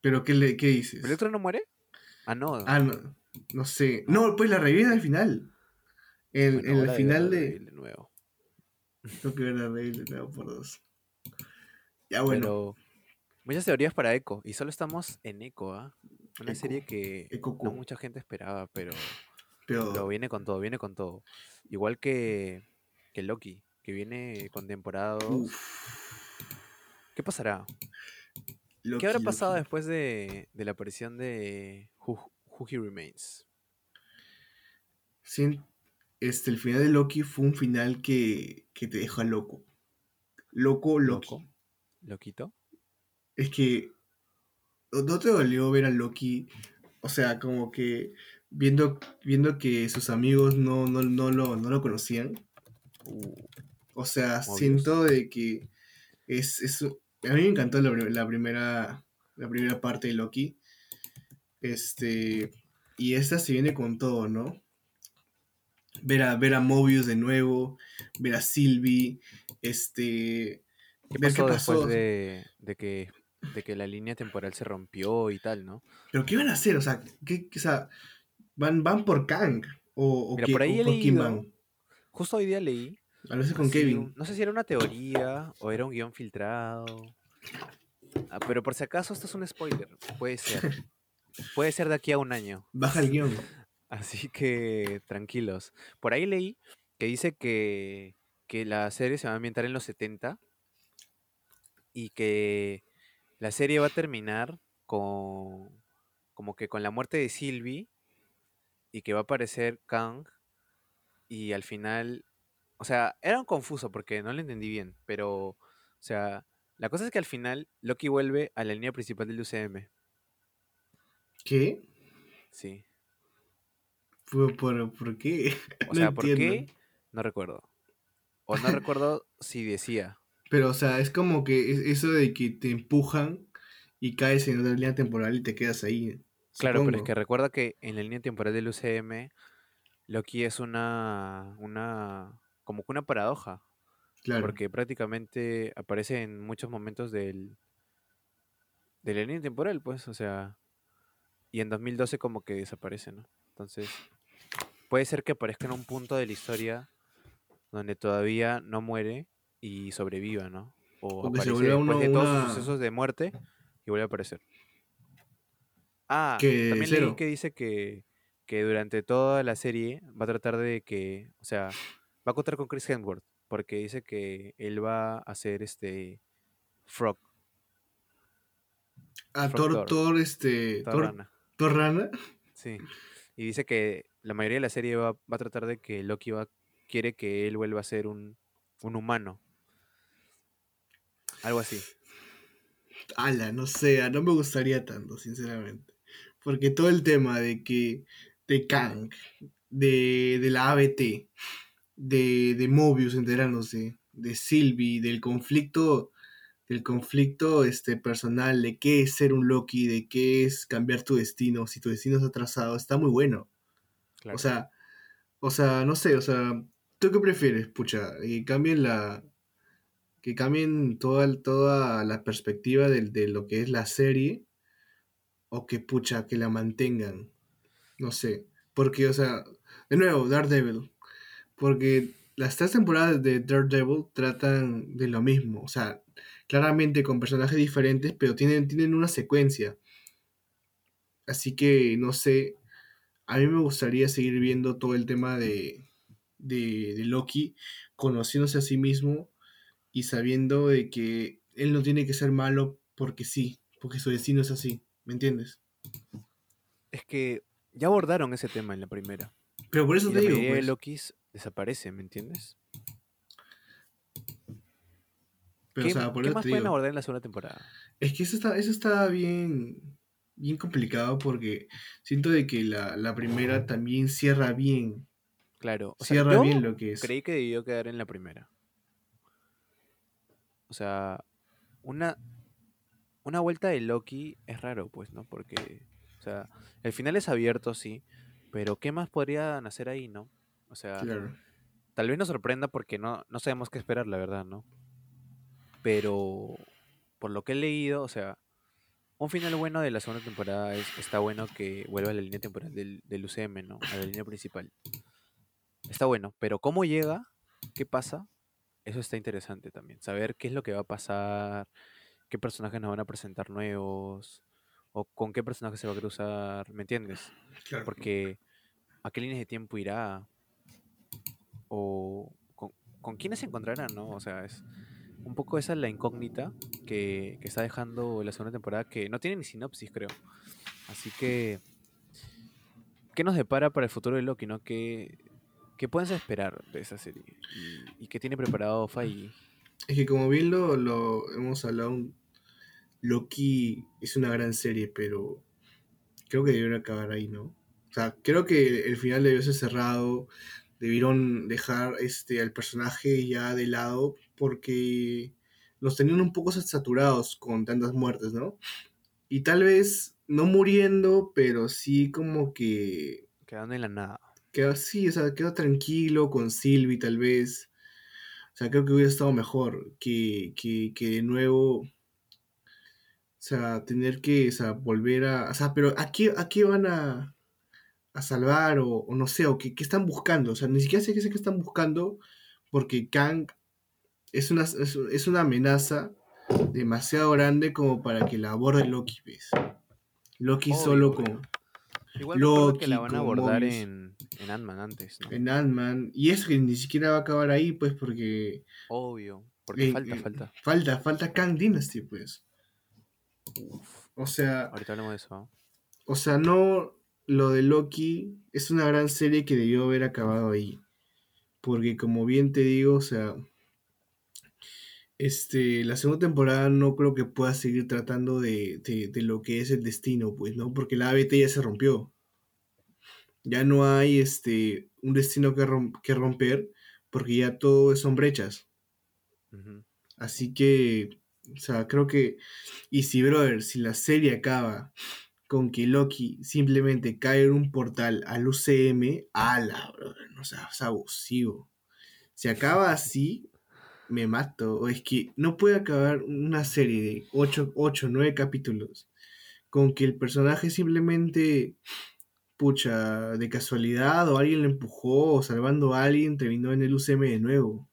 ¿Pero qué, le, qué dices?
¿Electro no muere? Ah, no.
Ah, no, no sé. No, pues la reviven al final. En,
Bueno,
en el final de.
De nuevo.
Tengo que ver de nuevo por dos. Ya bueno,
Pero muchas teorías para Echo. Y solo estamos en Echo, ¿ah? Una
Echo,
serie que no mucha gente esperaba, pero,
pero.
pero viene con todo, viene con todo. Igual que, que Loki, que viene con temporada 2.
uf,
¿Qué pasará?
Loki,
¿Qué habrá pasado
Loki.
después de, de la aparición de Who He Remains?
Sien- este, el final de Loki fue un final que, que te deja loco. Loco, Loki.
¿Loco? ¿Loquito?
Es que. ¿No te dolió ver a Loki? O sea, como que. Viendo, viendo que sus amigos no, no, no, lo, no lo conocían.
Uh,
O sea, siento de que es, es- a mí me encantó la primera la primera parte de Loki. Este y esta se viene con todo, ¿no? Ver a, ver a Mobius de nuevo, ver a Sylvie, este
¿Qué
ver
pasó,
qué
después
pasó.
de, de que, de que la línea temporal se rompió y tal, no?
Pero qué van a hacer, o sea, ¿qué, o sea, van van por Kang o, o
Mira,
qué-
por ahí
o por quién van?
justo hoy día leí,
A veces con
así
Kevin.
no sé si era una teoría o era un guion filtrado, Ah, pero por si acaso esto es un spoiler, puede ser, puede ser de aquí a un año.
Baja el guion.
Así que tranquilos. Por ahí leí que dice que, que la serie se va a ambientar en los 70 y que la serie va a terminar con como que con la muerte de Sylvie y que va a aparecer Kang y al final, o sea, era un confuso porque no lo entendí bien, pero o sea, la cosa es que al final Loki vuelve a la línea principal del UCM,
¿Qué?
sí.
¿Por, por, por qué?
O
No
sea, ¿por
entiendo.
qué? No recuerdo. O no recuerdo si decía.
Pero, o sea, es como que es eso de que te empujan y caes en otra línea temporal y te quedas ahí.
Claro, pero es que recuerda que en la línea temporal del UCM, Loki es una, una, como que una paradoja,
Claro.
porque prácticamente aparece en muchos momentos del, de la línea temporal, pues, o sea, y en 2012 como que desaparece, ¿no? Entonces, puede ser que aparezca en un punto de la historia donde todavía no muere y sobreviva, ¿no? O aparece después
uno-
de todos sus
una-
sucesos de muerte y vuelve a aparecer. Ah,
Que
también
cero.
leí que dice que, que durante toda la serie va a tratar de que, o sea, va a contar con Chris Hemsworth, porque dice que él va a hacer este Frog,
A
Frog
Thor,
Thor.
Thor, este.
Thor
Thor,
Rana. Sí. Y dice que la mayoría de la serie va, va a tratar de que Loki va, quiere que él vuelva a ser un, un humano. Algo así.
Ala, no sé, ah, no me gustaría tanto, sinceramente. Porque todo el tema de que. de Kang, de, de la ABT, de, de Mobius enterándose, de Sylvie, del conflicto. Del conflicto este, personal, de qué es ser un Loki, de qué es cambiar tu destino, si tu destino está atrasado, está muy bueno.
Claro.
O sea, o sea, no sé, o sea, ¿tú qué prefieres, pucha? Que cambien la. Que cambien toda, toda la perspectiva del- de, lo que es la serie. O que, pucha, que la mantengan. No sé. Porque, o sea, de nuevo, Daredevil. porque las tres temporadas de Daredevil tratan de lo mismo, o sea, claramente con personajes diferentes, pero tienen, tienen una secuencia. Así que, no sé, a mí me gustaría seguir viendo todo el tema de, de, de Loki, conociéndose a sí mismo y sabiendo de que él no tiene que ser malo porque sí, porque su destino es así, ¿me entiendes?
Es que ya abordaron ese tema en la primera.
Pero por eso
Y
te
la
digo,
de
pues,
Lokis desaparece, ¿me entiendes?
Pero, o
¿Qué,
sea, por
qué más pueden abordar en la segunda temporada?
Es que eso está, eso está bien, bien complicado porque siento de que la, la primera también cierra bien,
Claro, o
cierra bien lo que es.
creí que debió quedar en la primera. O sea, una, una vuelta de Loki es raro, pues, ¿no? Porque, o sea, el final es abierto, sí, pero ¿qué más podrían hacer ahí, no? O sea,
Claro.
tal vez nos sorprenda porque no, no sabemos qué esperar, la verdad, ¿no? Pero, por lo que he leído, o sea, un final bueno de la segunda temporada es, está bueno que vuelva a la línea temporal del, del UCM, ¿no? A la línea principal. Está bueno, pero cómo llega, qué pasa, eso está interesante también. Saber qué es lo que va a pasar, qué personajes nos van a presentar nuevos, o con qué personajes se va a cruzar, ¿me entiendes?
Claro.
Porque a qué líneas de tiempo irá, o con, con quiénes se encontrarán, ¿no? O sea, es un poco esa la incógnita que, que está dejando la segunda temporada, que no tiene ni sinopsis, creo. Así que, ¿qué nos depara para el futuro de Loki, no? ¿Qué, qué puedes esperar de esa serie? ¿Y, qué tiene preparado Feige?
Es que como bien lo, lo hemos hablado, Loki es una gran serie, pero creo que debieron acabar ahí, ¿no? O sea, creo que el final debió ser cerrado, debieron dejar este, al personaje ya de lado, porque los tenían un poco saturados con tantas muertes, ¿no? Y tal vez no muriendo, pero sí como que
Quedando en la nada.
quedó así, o sea, quedó tranquilo con Sylvie tal vez. O sea, creo que hubiera estado mejor que, que, que de nuevo, o sea, tener que, o sea, volver a, o sea, pero ¿a qué, a qué van a, a salvar o, o no sé, o qué, qué están buscando? O sea, ni siquiera sé qué sé qué están buscando porque Kang es una, es, es una amenaza demasiado grande como para que la aborde Loki, ¿ves? Loki
Obvio,
solo con
Igual recuerdo que la
Loki
van a abordar
Mobius.
en, en Ant-Man antes, ¿no?
en Ant-Man. Y eso que ni siquiera va a acabar ahí, pues, porque
Obvio. Porque
Eh,
falta,
eh,
falta.
Falta, falta Kang Dynasty, pues. O sea,
Ahorita hablamos de eso.
o sea, no lo de Loki es una gran serie que debió haber acabado ahí. Porque como bien te digo, o sea, este, la segunda temporada no creo que pueda seguir tratando de, de- de lo que es el destino, pues, ¿no? Porque la ABT ya se rompió. Ya no hay este, un destino que, rom- que romper, porque ya todo son brechas. Así que, o sea, creo que. Y si, brother, si la serie acaba con que Loki simplemente cae en un portal al UCM, ala, brother, no sea, es abusivo. Si acaba así, me mato. O es que no puede acabar una serie de 8, 8 9 capítulos con que el personaje simplemente, pucha, de casualidad o alguien le empujó o salvando a alguien, terminó en el UCM de nuevo.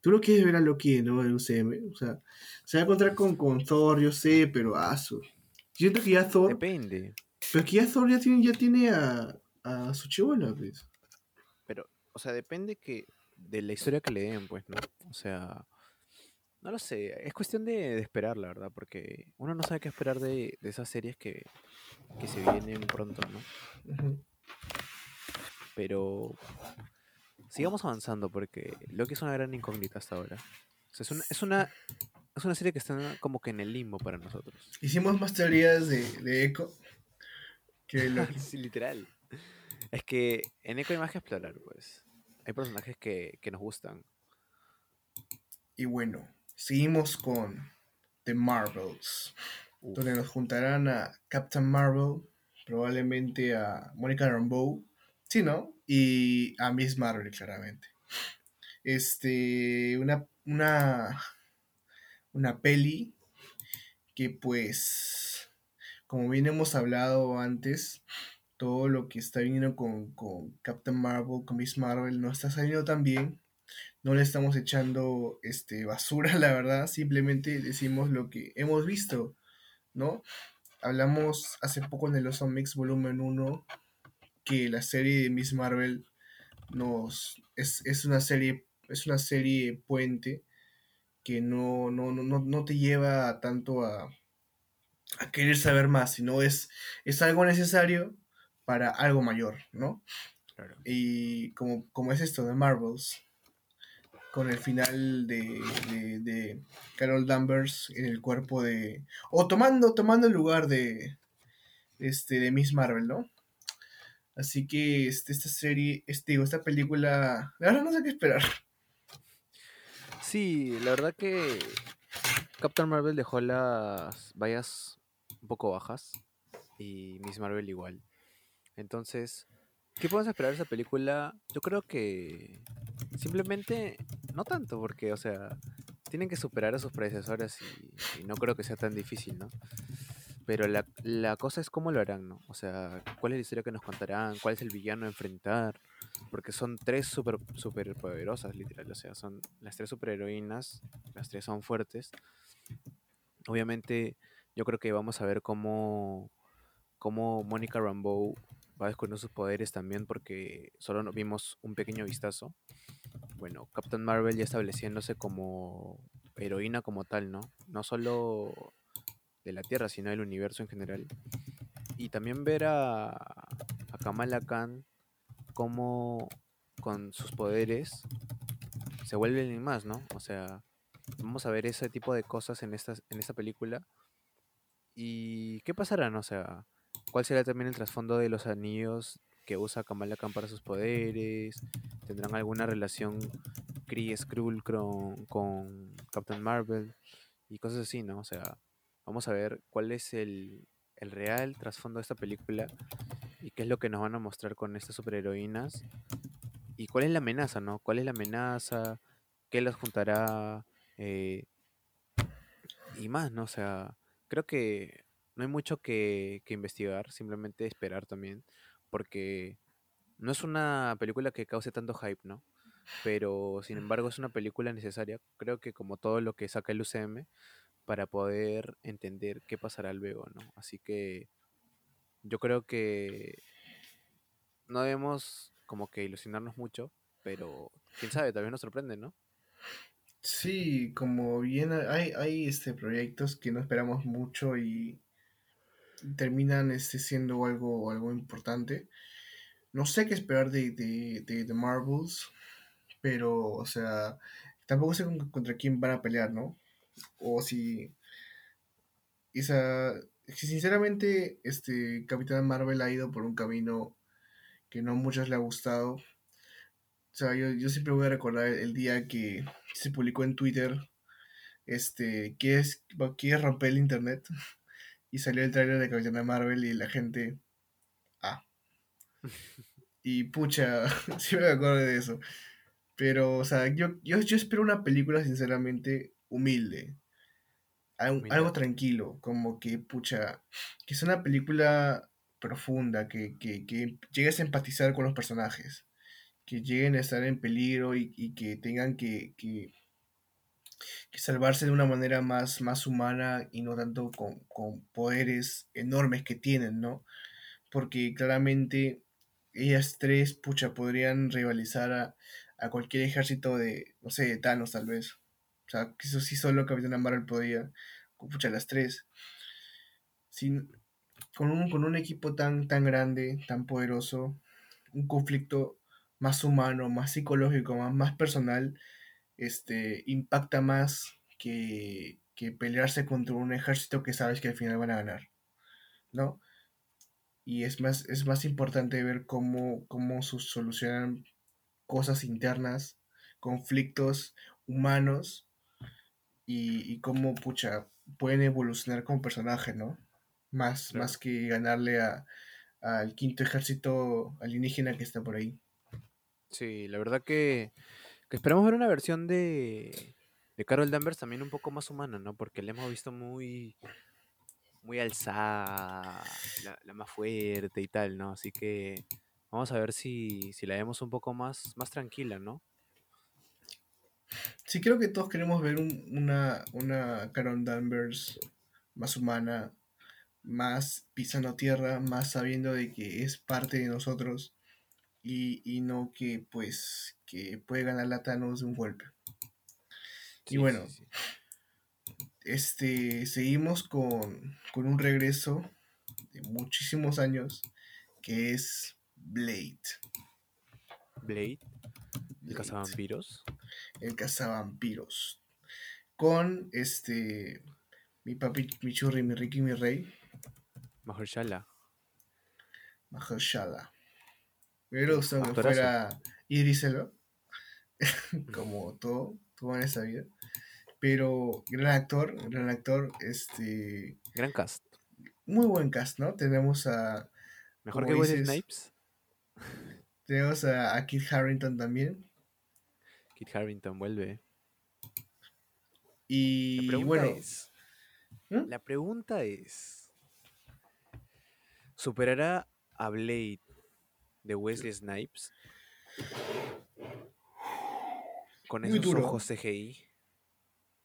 ¿Tú lo quieres ver a Loki de nuevo en el UCM? O sea, se va a encontrar con, con Thor, yo sé, pero aso. Siento que ya Thor,
Depende.
pero que ya Thor ya tiene, ya tiene a, a su chivola, pues.
Pero, o sea, depende que de la historia que le den, pues, ¿no? O sea, no lo sé. Es cuestión de, de esperar, la verdad, porque uno no sabe qué esperar de, de esas series que, que se vienen pronto, ¿no? Pero sigamos avanzando porque Loki es una gran incógnita hasta ahora. O sea, es una, es una, es una serie que está como que en el limbo para nosotros.
Hicimos más teorías de, de Echo que Loki.
Sí, literal. Es que en Echo hay más que explorar, pues. Hay personajes que, que nos gustan.
Y bueno, seguimos con The Marvels,
Uf,
donde nos juntarán a Captain Marvel, probablemente a Monica Rambeau, sí, ¿no? Y a Miss Marvel, claramente. Este, una, una, una peli que pues, como bien hemos hablado antes, todo lo que está viniendo con, con Captain Marvel, con Miss Marvel, no está saliendo tan bien. No le estamos echando este, basura, la verdad. Simplemente decimos lo que hemos visto, ¿no? Hablamos hace poco en el Awesome Mix Volumen 1 que la serie de Miss Marvel nos es, es una serie es una serie puente que no, no, no, no te lleva tanto a, a querer saber más, sino es, es algo necesario para algo mayor, ¿no? Y como, como es esto de Marvels, con el final de, de, Carol Danvers en el cuerpo de... o tomando, tomando el lugar de, este, de Miss Marvel, ¿no? Así que este, esta serie, este, digo, esta película, la verdad no sé qué esperar.
Sí, la verdad que Captain Marvel dejó las vallas un poco bajas y Miss Marvel igual. Entonces, ¿qué podemos esperar de esa película? Yo creo que simplemente no tanto, porque, o sea, tienen que superar a sus predecesores y, no creo que sea tan difícil, ¿no? Pero la, la, cosa es cómo lo harán, ¿no? O sea, cuál es la historia que nos contarán, cuál es el villano a enfrentar, porque son tres super, super poderosas, literal, o sea, son las tres superheroínas, las tres son fuertes. Obviamente, yo creo que vamos a ver cómo, cómo Mónica Rambeau va descubriendo sus poderes también, porque solo vimos un pequeño vistazo. Bueno, Captain Marvel ya estableciéndose como heroína como tal, ¿no? No solo de la Tierra, sino del universo en general. Y también ver a, a Kamala Khan como con sus poderes se vuelven más, ¿no? O sea, vamos a ver ese tipo de cosas en esta, en esta película ¿Y qué pasará? O sea, ¿cuál será también el trasfondo de los anillos que usa Kamala Khan para sus poderes? ¿Tendrán alguna relación Kree Skrull con, con Captain Marvel? Y cosas así, ¿no? O sea, vamos a ver cuál es el, el real trasfondo de esta película y qué es lo que nos van a mostrar con estas superheroínas y cuál es la amenaza, ¿no? ¿Cuál es la amenaza? ¿Qué las juntará? Eh, y más, ¿no? O sea, creo que no hay mucho que, investigar, simplemente esperar también, porque no es una película que cause tanto hype, ¿no? Pero sin embargo es una película necesaria, creo que como todo lo que saca el UCM, para poder entender qué pasará luego, ¿no? Así que yo creo que no debemos como que ilusionarnos mucho, pero quién sabe, tal vez nos sorprende, ¿no?
Sí, como bien hay, hay este, proyectos que no esperamos mucho y terminan este, siendo algo, algo importante. No sé qué esperar de, de, de, Marvels, pero, o sea, tampoco sé contra quién van a pelear, ¿no? O si. Esa, si sinceramente, este Capitán Marvel ha ido por un camino que no a muchos le ha gustado. O sea, yo, yo siempre voy a recordar el día que se publicó en Twitter, este, que es, quiere romper el internet, y salió el trailer de Capitana Marvel y la gente, ah. Y pucha, sí me acuerdo de eso. Pero, o sea, yo, yo, yo espero una película sinceramente humilde. Algo, algo, tranquilo, como que, pucha, que sea una película profunda, que, que, que llegues a empatizar con los personajes que lleguen a estar en peligro y, que tengan que, que, salvarse de una manera más, más humana y no tanto con, poderes enormes que tienen, ¿no? Porque claramente ellas tres, pucha, podrían rivalizar a, cualquier ejército de, no sé, de Thanos tal vez. O sea, que eso sí solo Capitán Marvel podía, pucha, las tres. Sin, con, un, con un equipo tan, tan grande, tan poderoso, un conflicto más humano, más psicológico, más, más personal, este, impacta más que, pelearse contra un ejército que sabes que al final van a ganar, ¿no? Y es más, es más importante ver cómo, cómo solucionan cosas internas, conflictos humanos y, cómo, pucha, pueden evolucionar como personaje, ¿no? Más, más que ganarle al quinto ejército alienígena que está por ahí.
Sí, la verdad que, esperamos ver una versión de, de Carol Danvers también un poco más humana, ¿no? Porque la hemos visto muy, muy alzada, la, más fuerte y tal, ¿no? Así que vamos a ver si, si la vemos un poco más, más tranquila, ¿no?
Sí, creo que todos queremos ver un- una, una Carol Danvers más humana, más pisando tierra, más sabiendo de que es parte de nosotros y, y no que pues que puede ganar la Thanos de un golpe.
Sí,
bueno,
sí, sí.
Este, seguimos con, con un regreso de muchísimos años que es Blade.
Blade, el cazavampiros.
el cazavampiros. Con este, mi papi, mi churri, mi Ricky, mi rey,
Mahershala.
Mahershala. Me hubiera gustado que
Actorazo.
fuera Idris Elba, como todo, todo en esta vida. Pero gran actor, gran actor, este,
Gran cast.
muy buen cast, ¿no? Tenemos a,
Mejor que Wesley Snipes.
tenemos a, a Kit Harrington también.
Kit Harrington vuelve.
Y
La pregunta
bueno,
es.
¿Mm?
La pregunta es. ¿Superará a Blade de Wesley Snipes? Con esos ojos CGI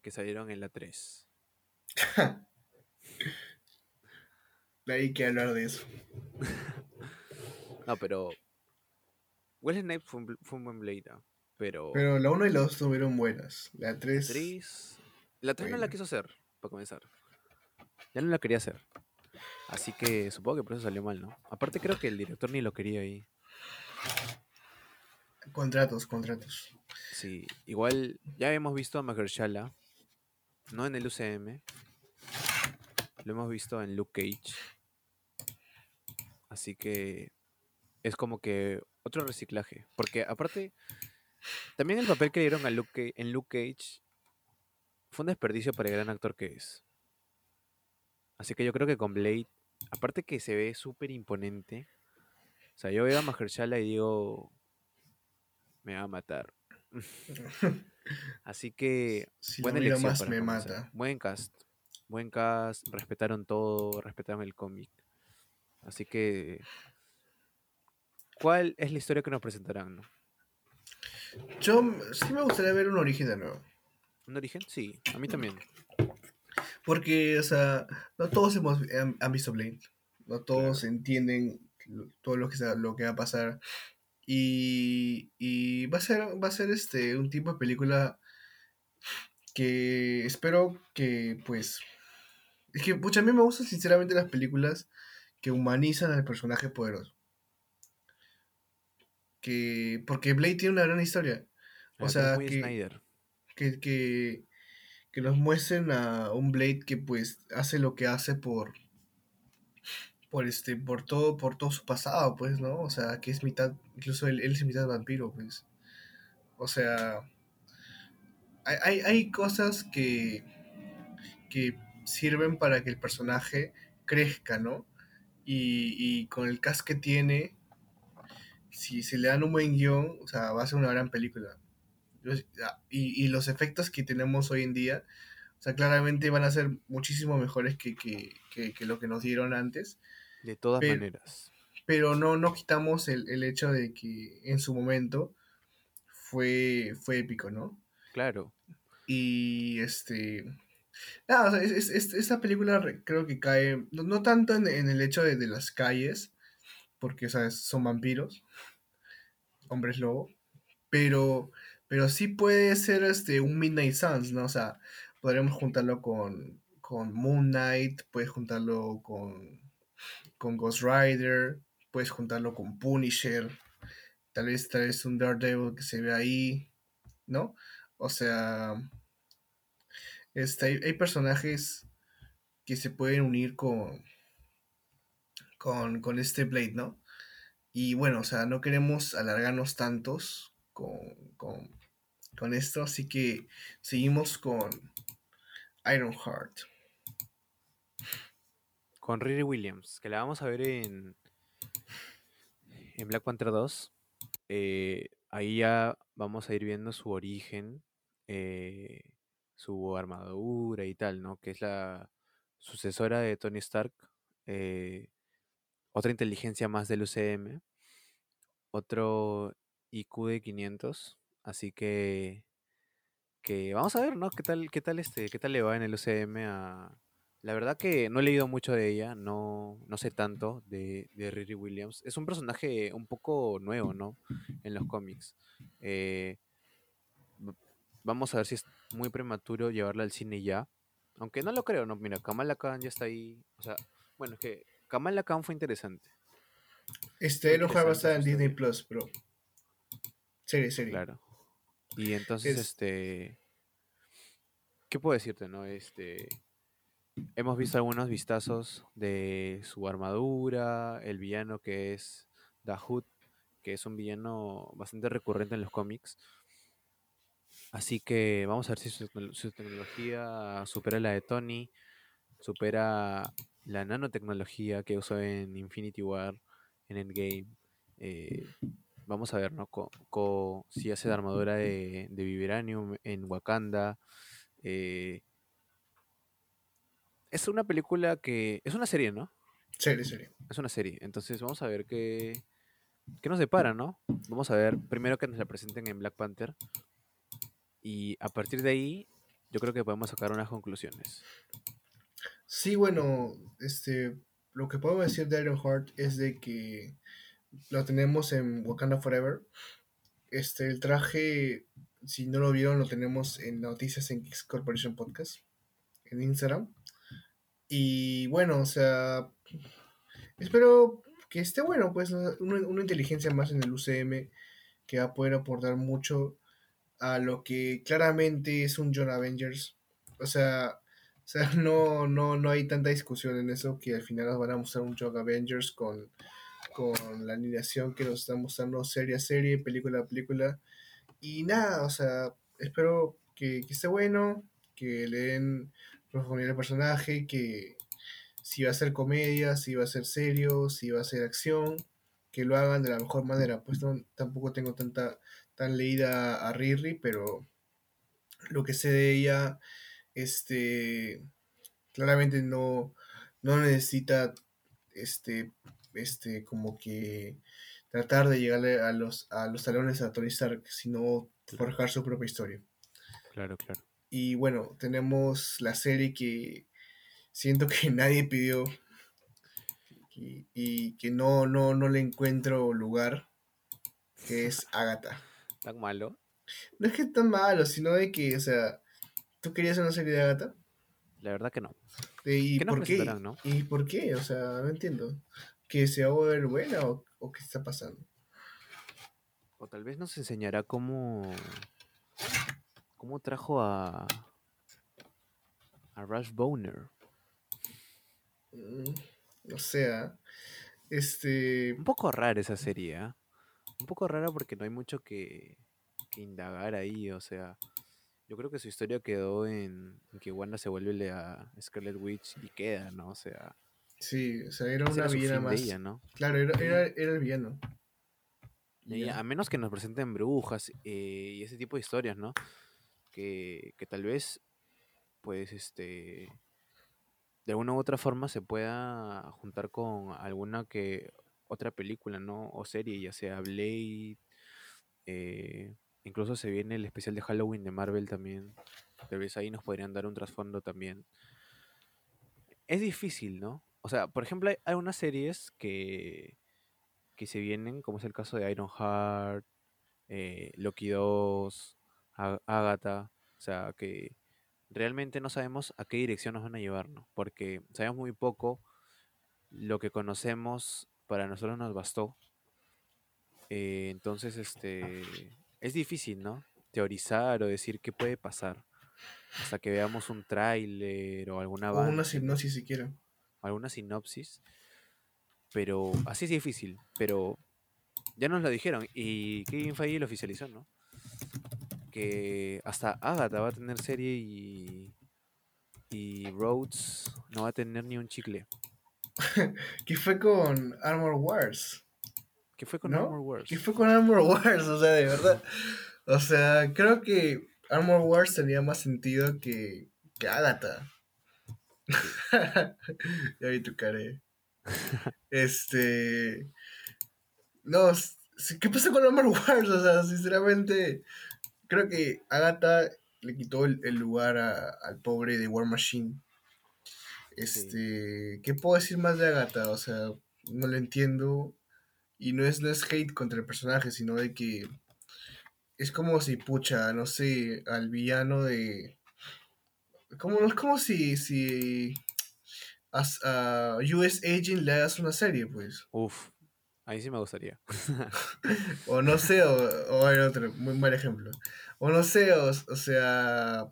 que salieron en la 3.
hay que hablar de eso.
No, pero. Wesley Snipes fue un, fue un buen Blade, ¿ah? pero.
Pero la 1 y la 2 estuvieron buenas. La
la
3,
3. La 3 no la
Bueno.
quiso hacer, para comenzar. Ya no la quería hacer. Así que supongo que por eso salió mal, ¿no? Aparte, creo que el director ni lo quería ahí.
contratos, contratos.
Sí, igual ya hemos visto a Mahershala, no en el UCM, lo hemos visto en Luke Cage. Así que es como que otro reciclaje. Porque aparte, también el papel que dieron a Luke en Luke Cage fue un desperdicio para el gran actor que es. Así que yo creo que con Blade, aparte que se ve súper imponente, o sea, yo veo a Mahershala y digo, me va a matar. Así que
Si
buena elección
más
para
me
comenzar.
mata.
Buen cast. Buen cast. Respetaron todo. Respetaron el cómic. Así que. ¿Cuál es la historia que nos presentarán? no?
Yo sí me gustaría ver un origen de nuevo.
¿Un origen? Sí, a mí también.
Porque, o sea, no todos hemos, han, han visto Blade. No todos entienden todo lo que, lo que va a pasar. Y, y va a ser, va a ser este, un tipo de película que espero que, pues... Es que, pucha, a mí me gustan sinceramente las películas que humanizan al personaje poderoso. Que, porque Blade tiene una gran historia. O sea, que- que, que, que nos muestren a un Blade que pues hace lo que hace por por este por todo por todo su pasado pues no o sea que es mitad incluso él, él es mitad vampiro pues. O sea hay, hay, cosas que que sirven para que el personaje crezca no y, y con el cast que tiene si se le dan un buen guion o sea va a ser una gran película y, y los efectos que tenemos hoy en día, o sea, claramente van a ser muchísimo mejores que, que, que- que lo que nos dieron antes,
De todas
pero-
maneras.
pero no, no quitamos el, el hecho de que en su momento fue, fue épico, ¿no?
Claro.
Y este... Nada, o sea, es, es- es- esta película re- creo que cae, no, no tanto en, en el hecho de, de las calles, porque o sea, son vampiros, hombres lobo, pero, pero sí puede ser este, un Midnight Suns, ¿no? O sea, podríamos juntarlo con, con Moon Knight, puedes juntarlo con, con Ghost Rider, puedes juntarlo con Punisher, tal vez, tal vez un Daredevil que se ve ahí, ¿no? O sea, este, hay, hay personajes que se pueden unir con, con, con este Blade, ¿no? Y bueno, o sea, no queremos alargarnos tantos con, con, con esto, así que seguimos con Ironheart.
Con Riri Williams, que la vamos a ver en, en Black Panther 2. Eh, ahí ya vamos a ir viendo su origen, eh, su armadura y tal, ¿no? Que es la sucesora de Tony Stark, eh, otra inteligencia más del UCM, otro IQ de 500, así que que vamos a ver, ¿no? ¿Qué tal, qué tal este, qué tal le va en el UCM a la verdad que no he leído mucho de ella, no, no sé tanto de, de Riri Williams. Es un personaje un poco nuevo, ¿no? En los cómics. Eh, vamos a ver si es muy prematuro llevarla al cine ya. Aunque no lo creo, ¿no? Mira, Kamala Khan ya está ahí. O sea, bueno, es que Kamala Khan fue interesante.
Este, Ironheart va a estar en Disney. Plus, bro. Serie, serie.
Claro. Y entonces,
Es-
este. ¿Qué puedo decirte, no? Este. Hemos visto algunos vistazos de su armadura, el villano que es Dahood, que es un villano bastante recurrente en los cómics. Así que vamos a ver si su tecnología supera la de Tony, supera la nanotecnología que usó en Infinity War, en Endgame. Eh, vamos a ver, ¿no? Co- co- si hace la armadura de, de Vibranium en Wakanda. eh, es una película que... Es una serie, ¿no?
Serie, serie.
Es una serie. Entonces vamos a ver qué, qué nos depara, ¿no? Vamos a ver primero que nos la presenten en Black Panther. Y a partir de ahí, yo creo que podemos sacar unas conclusiones.
Sí, bueno, este, lo que podemos decir de Ironheart es de que lo tenemos en Wakanda Forever. Este, el traje, si no lo vieron, lo tenemos en noticias en Geeks Corporation Podcast, en Instagram. Y bueno, o sea, espero que esté bueno, pues una, una inteligencia más en el UCM que va a poder aportar mucho a lo que claramente es un John Avengers. O sea, o sea no, no, no hay tanta discusión en eso que al final nos van a mostrar un John Avengers con, con la animación que nos está mostrando serie a serie, película a película. Y nada, o sea, espero que, que esté bueno, que le den profundidad al personaje, que si va a ser comedia, si va a ser serio, si va a ser acción, que lo hagan de la mejor manera. Pues no, tampoco tengo tanta tan leída a Riri, pero lo que sé de ella, este, claramente no, no necesita, este, este, como que tratar de llegarle a los, a los talones a Tony Stark, sino forjar su propia historia.
Claro, claro.
Y bueno, tenemos la serie que siento que nadie pidió y, y que no, no, no le encuentro lugar, que es Agatha.
¿Tan malo?
No es que tan malo, sino de que, o sea, ¿tú querías una serie de Agatha?
La verdad que no.
¿Y
¿Qué nos
por qué?
no?
¿Y por qué? O sea, no entiendo. ¿Que se va a volver buena o, o qué está pasando?
O tal vez nos enseñará cómo. cómo trajo a. a Rush Boner.
Mm, O sea, este...
Un poco rara esa serie, ¿ah? Un poco rara porque no hay mucho que, que indagar ahí, o sea. Yo creo que su historia quedó en, en que Wanda se vuelve la Scarlet Witch y queda, ¿no? O sea,
Sí, o sea, era
ese
una
era
villana más.
ella, ¿no?
Claro, era, era, era el villano.
Ella- a menos que nos presenten brujas eh, y ese tipo de historias, ¿no? Que, que tal vez, pues, este, de alguna u otra forma se pueda juntar con alguna que otra película, ¿no? O serie, ya sea Blade, eh, incluso se viene el especial de Halloween de Marvel también. Tal vez ahí nos podrían dar un trasfondo también. Es difícil, ¿no? O sea, por ejemplo, hay, hay unas series que, que se vienen, como es el caso de Ironheart, eh, Loki 2, A- Agatha, o sea, que realmente no sabemos a qué dirección nos van a llevar, ¿no? Porque sabemos muy poco, lo que conocemos para nosotros nos bastó. Eh, entonces, este, es difícil, ¿no? Teorizar o decir qué puede pasar hasta que veamos un tráiler o alguna
O una
avance, ¿no?
hipnosis siquiera.
Alguna sinopsis. Pero así es difícil. Pero ya nos lo dijeron. Y Kevin Feige lo oficializó, ¿no? Que hasta Agatha va a tener serie y. Y Rhodes no va a tener ni un chicle.
¿Qué fue con Armor Wars?
¿Qué fue con
¿No?
Armor Wars?
¿Qué fue con Armor Wars? O sea, de verdad. O sea, creo que Armor Wars tenía más sentido que, que Agatha. ya vi tu cara. eh. Este. No, ¿qué pasa con Omar Wars? O sea, sinceramente, creo que Agatha le quitó el, el lugar a- al pobre de War Machine. Este. ¿Qué puedo decir más de Agatha? O sea, no lo entiendo. Y no es, no es hate contra el personaje, sino de que. Es como si, pucha, no sé, al villano de. Como, es como si. si as- a US Agent le hagas una serie, pues.
Uf, ahí sí me gustaría.
O no sé, o, o hay otro, muy mal ejemplo. O no sé, o, o sea,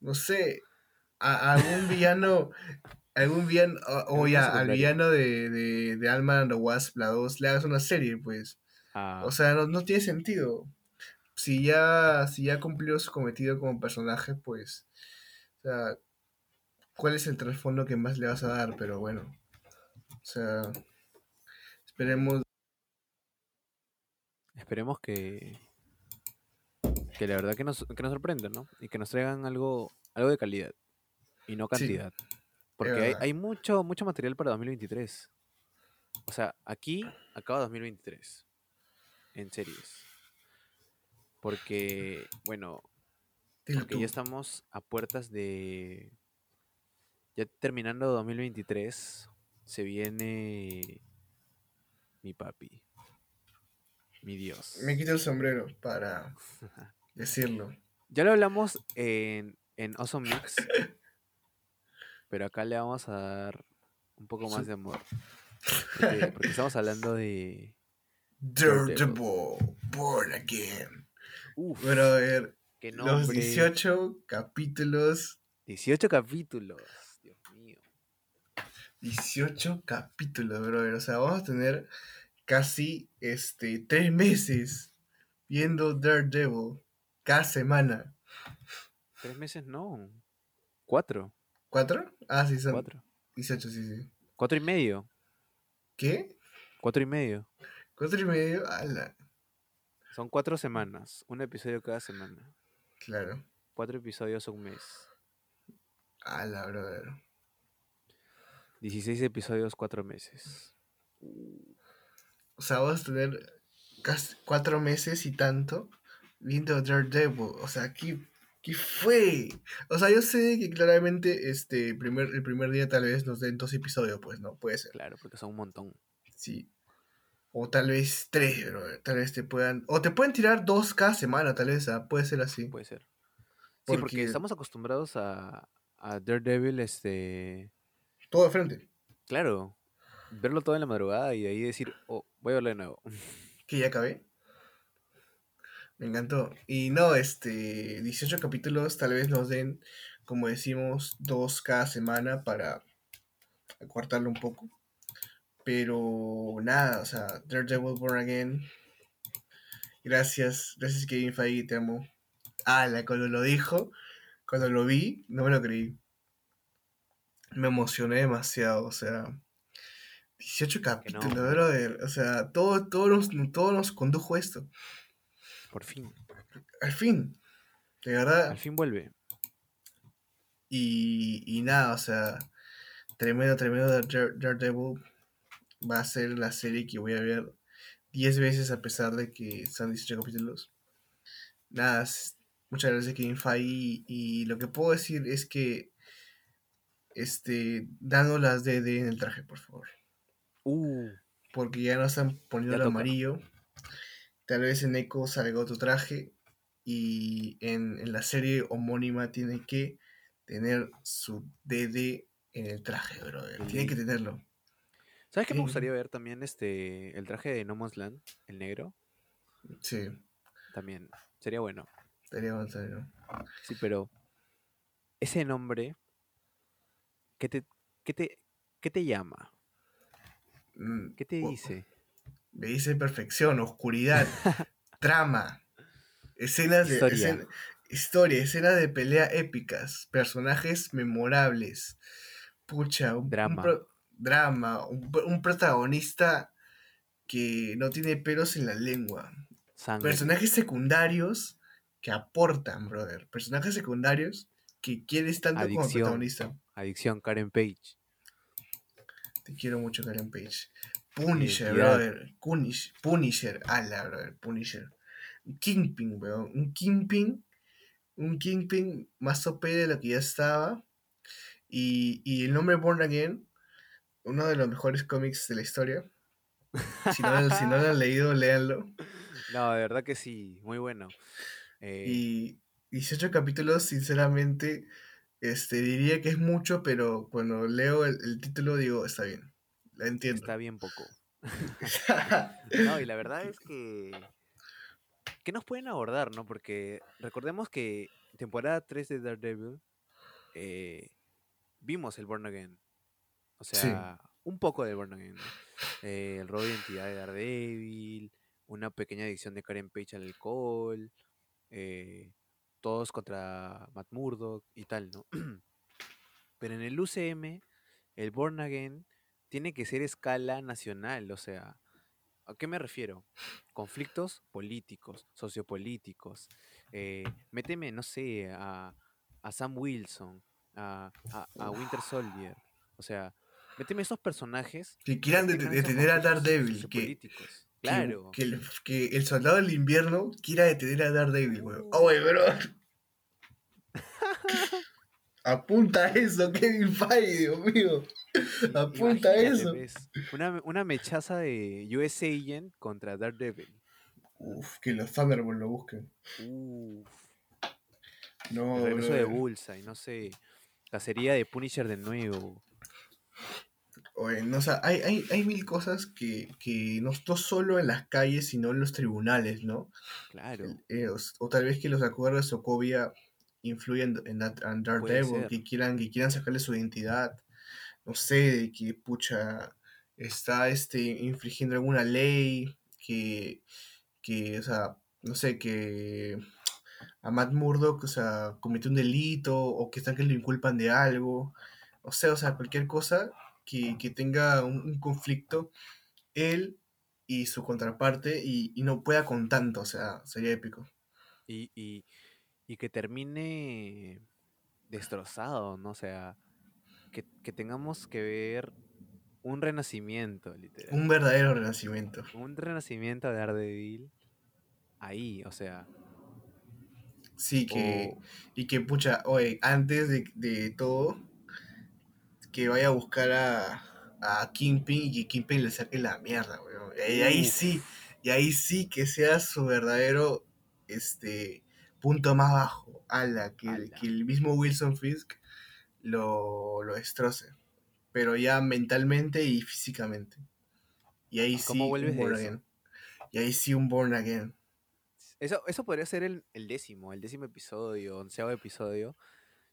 no sé, a, a algún villano, algún villano, o, o ya, al villano de, de, de and the Wasp, la 2, le hagas una serie, pues.
Ah,
O sea, no, no tiene sentido. Si ya, si ya cumplió su cometido como personaje, pues, o sea, ¿cuál es el trasfondo que más le vas a dar? Pero bueno, o sea, esperemos
esperemos que. Que la verdad que nos, que nos sorprendan, ¿no? Y que nos traigan algo, algo de calidad. Y no
Sí,
cantidad. Porque hay, hay mucho, mucho material para 2023. O sea, aquí acaba 2023. En series. Porque, bueno, porque ya estamos a puertas de. Ya terminando 2023, se viene mi papi. Mi Dios.
Me quito el sombrero para decirlo.
Ya lo hablamos en, en Awesome Mix. pero acá le vamos a dar un poco más de amor. Porque, porque estamos hablando de.
Daredevil, Born Again.
Uf,
Brother,
qué
los
nombre.
18 capítulos.
18 capítulos. Dios mío.
18 capítulos, brother. O sea, vamos a tener casi este, tres meses viendo Daredevil cada semana.
Tres meses no. Cuatro.
¿Cuatro? Ah, sí, son
Cuatro.
18, sí, sí.
Cuatro y medio.
¿Qué?
Cuatro y medio.
¿Cuatro y medio? Ala,
Son cuatro semanas. Un episodio cada semana.
claro.
Cuatro episodios un mes.
Ala, brother.
16 episodios, cuatro meses.
O sea, vamos a tener casi cuatro meses y tanto viendo Daredevil. O sea, ¿qué, qué fue? O sea, yo sé que claramente este primer, el primer día tal vez nos den dos episodios, pues no, puede ser.
Claro, porque son un montón.
Sí. O tal vez tres, bro. Tal vez te puedan. O te pueden tirar dos cada semana, tal vez. ah, Puede ser así.
Puede ser. Sí, porque
Porque-
estamos acostumbrados a, a Daredevil, este.
Todo de frente.
Claro, verlo todo en la madrugada y de ahí decir, oh, voy a verlo de nuevo.
Que ya acabé. Me encantó. Y no, este. 18 capítulos, tal vez nos den, como decimos, dos cada semana para acortarlo un poco. Pero nada, o sea, Daredevil Born Again. Gracias, gracias Kevin Feige, te amo. Ala, cuando lo dijo, cuando lo vi, no me lo creí. Me emocioné demasiado, o sea. 18 capítulos,
hombre.
brother. O sea, todo, todo, nos, todo nos condujo esto.
Por fin,
Al fin. De verdad.
al fin vuelve.
Y, y nada, o sea, tremendo, tremendo Dare- Daredevil. Va a ser la serie que voy a ver 10 veces a pesar de que son 18 capítulos. Nada, muchas gracias Kevin Feige. Y, y lo que puedo decir es que, este, dando las DD en el traje, por favor.
Uh,
Porque ya no están poniendo el amarillo. Tal vez en Echo salga otro traje. Y en, en la serie homónima tiene que tener su DD en el traje, brother. Tiene que tenerlo.
¿Sabes qué me gustaría ver también este el traje de No Man's Land, el negro?
Sí,
También, sería bueno.
estaría bueno saberlo.
Sí, pero ese nombre, ¿qué te, qué te, qué te llama?
Mm,
¿Qué te dice?
Me dice perfección, oscuridad, trama, escenas de
Historia.
escena- historia, escenas de pelea épicas, personajes memorables. Pucha, un, un
Drama.
pro- drama, un, un protagonista que no tiene pelos en la lengua.
Sangre.
Personajes secundarios que aportan, brother. Personajes secundarios que quieres tanto como
Adicción.
protagonista.
Adicción, Karen Page.
Te quiero mucho, Karen Page. Punisher, brother. Punish, Punisher. Ala, brother. Punisher. Un Kingpin, weón. Un Kingpin. Un Kingpin más OP de lo que ya estaba. Y, y el nombre Born Again, uno de los mejores cómics de la historia. Si no, si no lo han leído, léanlo.
No, de verdad que sí, muy bueno. Eh,
Y 18 capítulos, sinceramente, este, diría que es mucho, pero cuando leo el, el título digo, está bien. La entiendo.
está bien poco. No, y la verdad es que. ¿Qué nos pueden abordar, no? Porque recordemos que temporada 3 de Daredevil eh, vimos el Born Again. O
Sí.
sea, un poco del Born Again. ¿no? Eh, el robo de identidad de Daredevil, una pequeña adicción de Karen Page al alcohol, eh, todos contra Matt Murdock y tal, ¿no? Pero en el UCM, el Born Again tiene que ser escala nacional, o sea, ¿a qué me refiero? Conflictos políticos, sociopolíticos. eh, méteme, no sé, a, a Sam Wilson, a, a- a Winter Soldier. O sea, méteme esos personajes.
que quieran detener a Daredevil. Que,
Claro.
que, el, que el soldado del invierno quiera detener a Daredevil, weón. Oye, bro. Apunta eso, Kevin Feige, Dios mío. Apunta
Imagínate,
eso.
ves, Una, una mechaza de US Agent contra Daredevil.
Uf, que los Thunderbolts lo busquen.
Uf.
No,
El regreso de
brother.
Bullseye, no sé. Cacería de Punisher de nuevo.
Oye, no, o sea, hay, hay, hay mil cosas que, que no, no solo en las calles, sino en los tribunales, ¿no?
Claro.
Eh, o, o tal vez que los acuerdos de Sokovia influyen en, en Daredevil, que quieran, que quieran sacarle su identidad. No sé, de que pucha está este infringiendo alguna ley, que, que, o sea, no sé, que a Matt Murdock, o sea, cometió un delito, o que están que lo inculpan de algo. O sea, o sea, cualquier cosa que, que tenga un, un conflicto, él y su contraparte, y, y no pueda con tanto, o sea, sería épico.
Y, y, y que termine destrozado, ¿no? O sea, que, que tengamos que ver un renacimiento, literal.
Un verdadero renacimiento.
Un renacimiento de Daredevil ahí, o sea.
Sí, que, y que, pucha, oye, antes de, de todo, que vaya a buscar a, a Kingpin y que Kingpin le saque la mierda, weón. Y ahí sí, y ahí sí que sea su verdadero este punto más bajo. Ala, que,
Ala.
que el mismo Wilson Fisk lo, lo destroce. Pero ya mentalmente y físicamente. Y ahí
¿Y
sí
cómo vuelves
un
de
born
eso?
again. Y ahí sí un born again.
Eso, eso podría ser el, el décimo, el décimo episodio, onceavo episodio.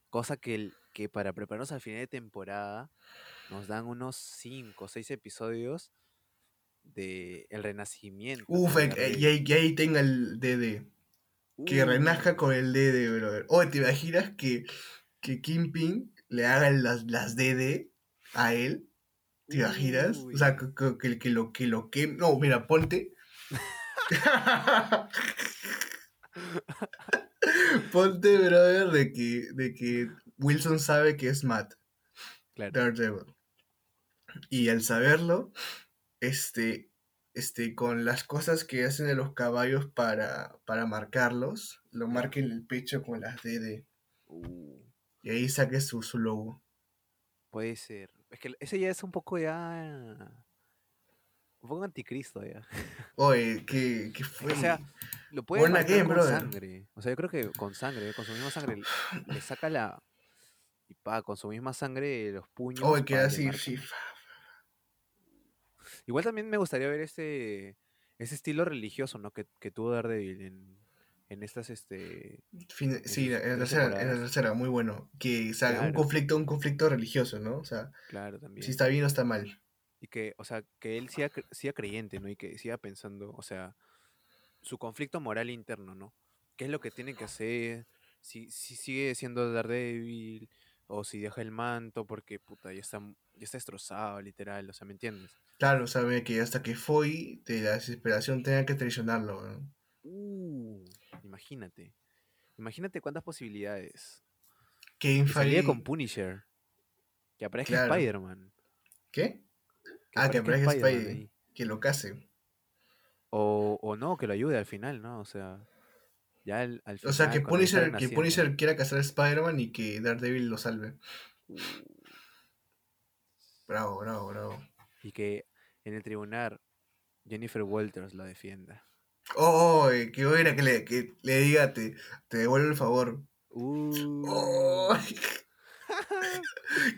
Cosa que, el, que para prepararnos al final de temporada nos dan unos cinco o seis episodios de el renacimiento.
Uf, eh, y ahí, y ahí tenga el DD. Que
Uh,
renazca con el DD, brother. Oye, ¿te imaginas que, que Kingpin le haga las, las DD a él? ¿Te imaginas? O sea, que, que, que lo que lo que. No, mira, ponte. ponte, brother, de que, de que Wilson sabe que es Matt,
Claro.
Daredevil. Y al saberlo, este, este, con las cosas que hacen de los caballos para, para marcarlos, lo marca en el pecho con las DD.
Uh,
Y ahí saque su, su logo.
puede ser. Es que ese ya es un poco ya. Un poco anticristo ya.
Oye, que, que fue.
O sea, lo puede marcar
again,
con
brother.
sangre. O sea, yo creo que con sangre, con su misma sangre, le saca la. Pa, con su misma sangre los puños.
Oye, que
pa, le
así, sí.
Igual también me gustaría ver ese, ese estilo religioso, ¿no? Que, que tuvo Daredevil en, en estas, este...
Fin- sí, en la tercera, en la
temporadas.
tercera, muy bueno. Que, o sea, un conflicto, un conflicto religioso, ¿no? O sea,
Claro, también.
si está bien o está mal.
Y que, o sea, que él cre- siga creyente, ¿no? Y que siga pensando, o sea, su conflicto moral interno, ¿no? ¿Qué es lo que tiene que hacer? Si, si sigue siendo Daredevil o si deja el manto porque, puta, ya está, ya está destrozado, literal, o sea, ¿me entiendes?
Claro, sabe que hasta que Foy de la desesperación tenga que traicionarlo, ¿no?
Uh, imagínate. Imagínate cuántas posibilidades. Que
Feige-
con Punisher. Que aparezca
Claro.
Spider-Man.
¿Qué? Ah, que aparezca
Spider-Man
Spidey.
ahí.
Que lo case.
O, o no, que lo ayude al final, ¿no? O sea, ya al, al
O sea, que Punisher, que Punisher quiera casar a Spider-Man y que Daredevil lo salve. Bravo, bravo, bravo.
Y que en el tribunal Jennifer Walters lo defienda.
Oh, qué buena que le, que le diga, te, te devuelvo el favor.
Uh,
Oh,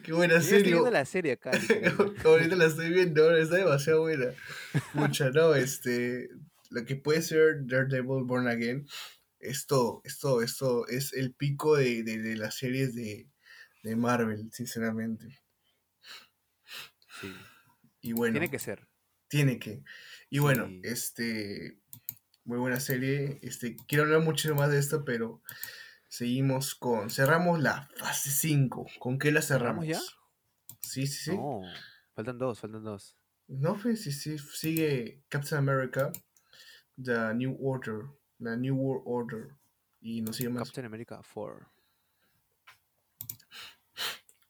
qué buena
yo estoy
serie.
viendo la serie acá.
Ahorita la estoy viendo, ahora está demasiado buena. Mucha, no, este. Lo que puede ser Daredevil Born Again. Esto, esto, esto es el pico de, de, de las series de, de Marvel, sinceramente.
Sí,
Y bueno,
Tiene que ser.
tiene que. Y bueno,
Sí.
este. Muy buena serie. Este, quiero hablar mucho más de esto, pero seguimos con. Cerramos la fase 5. ¿Con qué la cerramos?
¿Cerramos ya?
Sí, sí, sí.
No, faltan dos, faltan dos.
No, pues sí, sí, sigue Captain America, The New Order, la New World Order, y no sigue más
Captain America 4.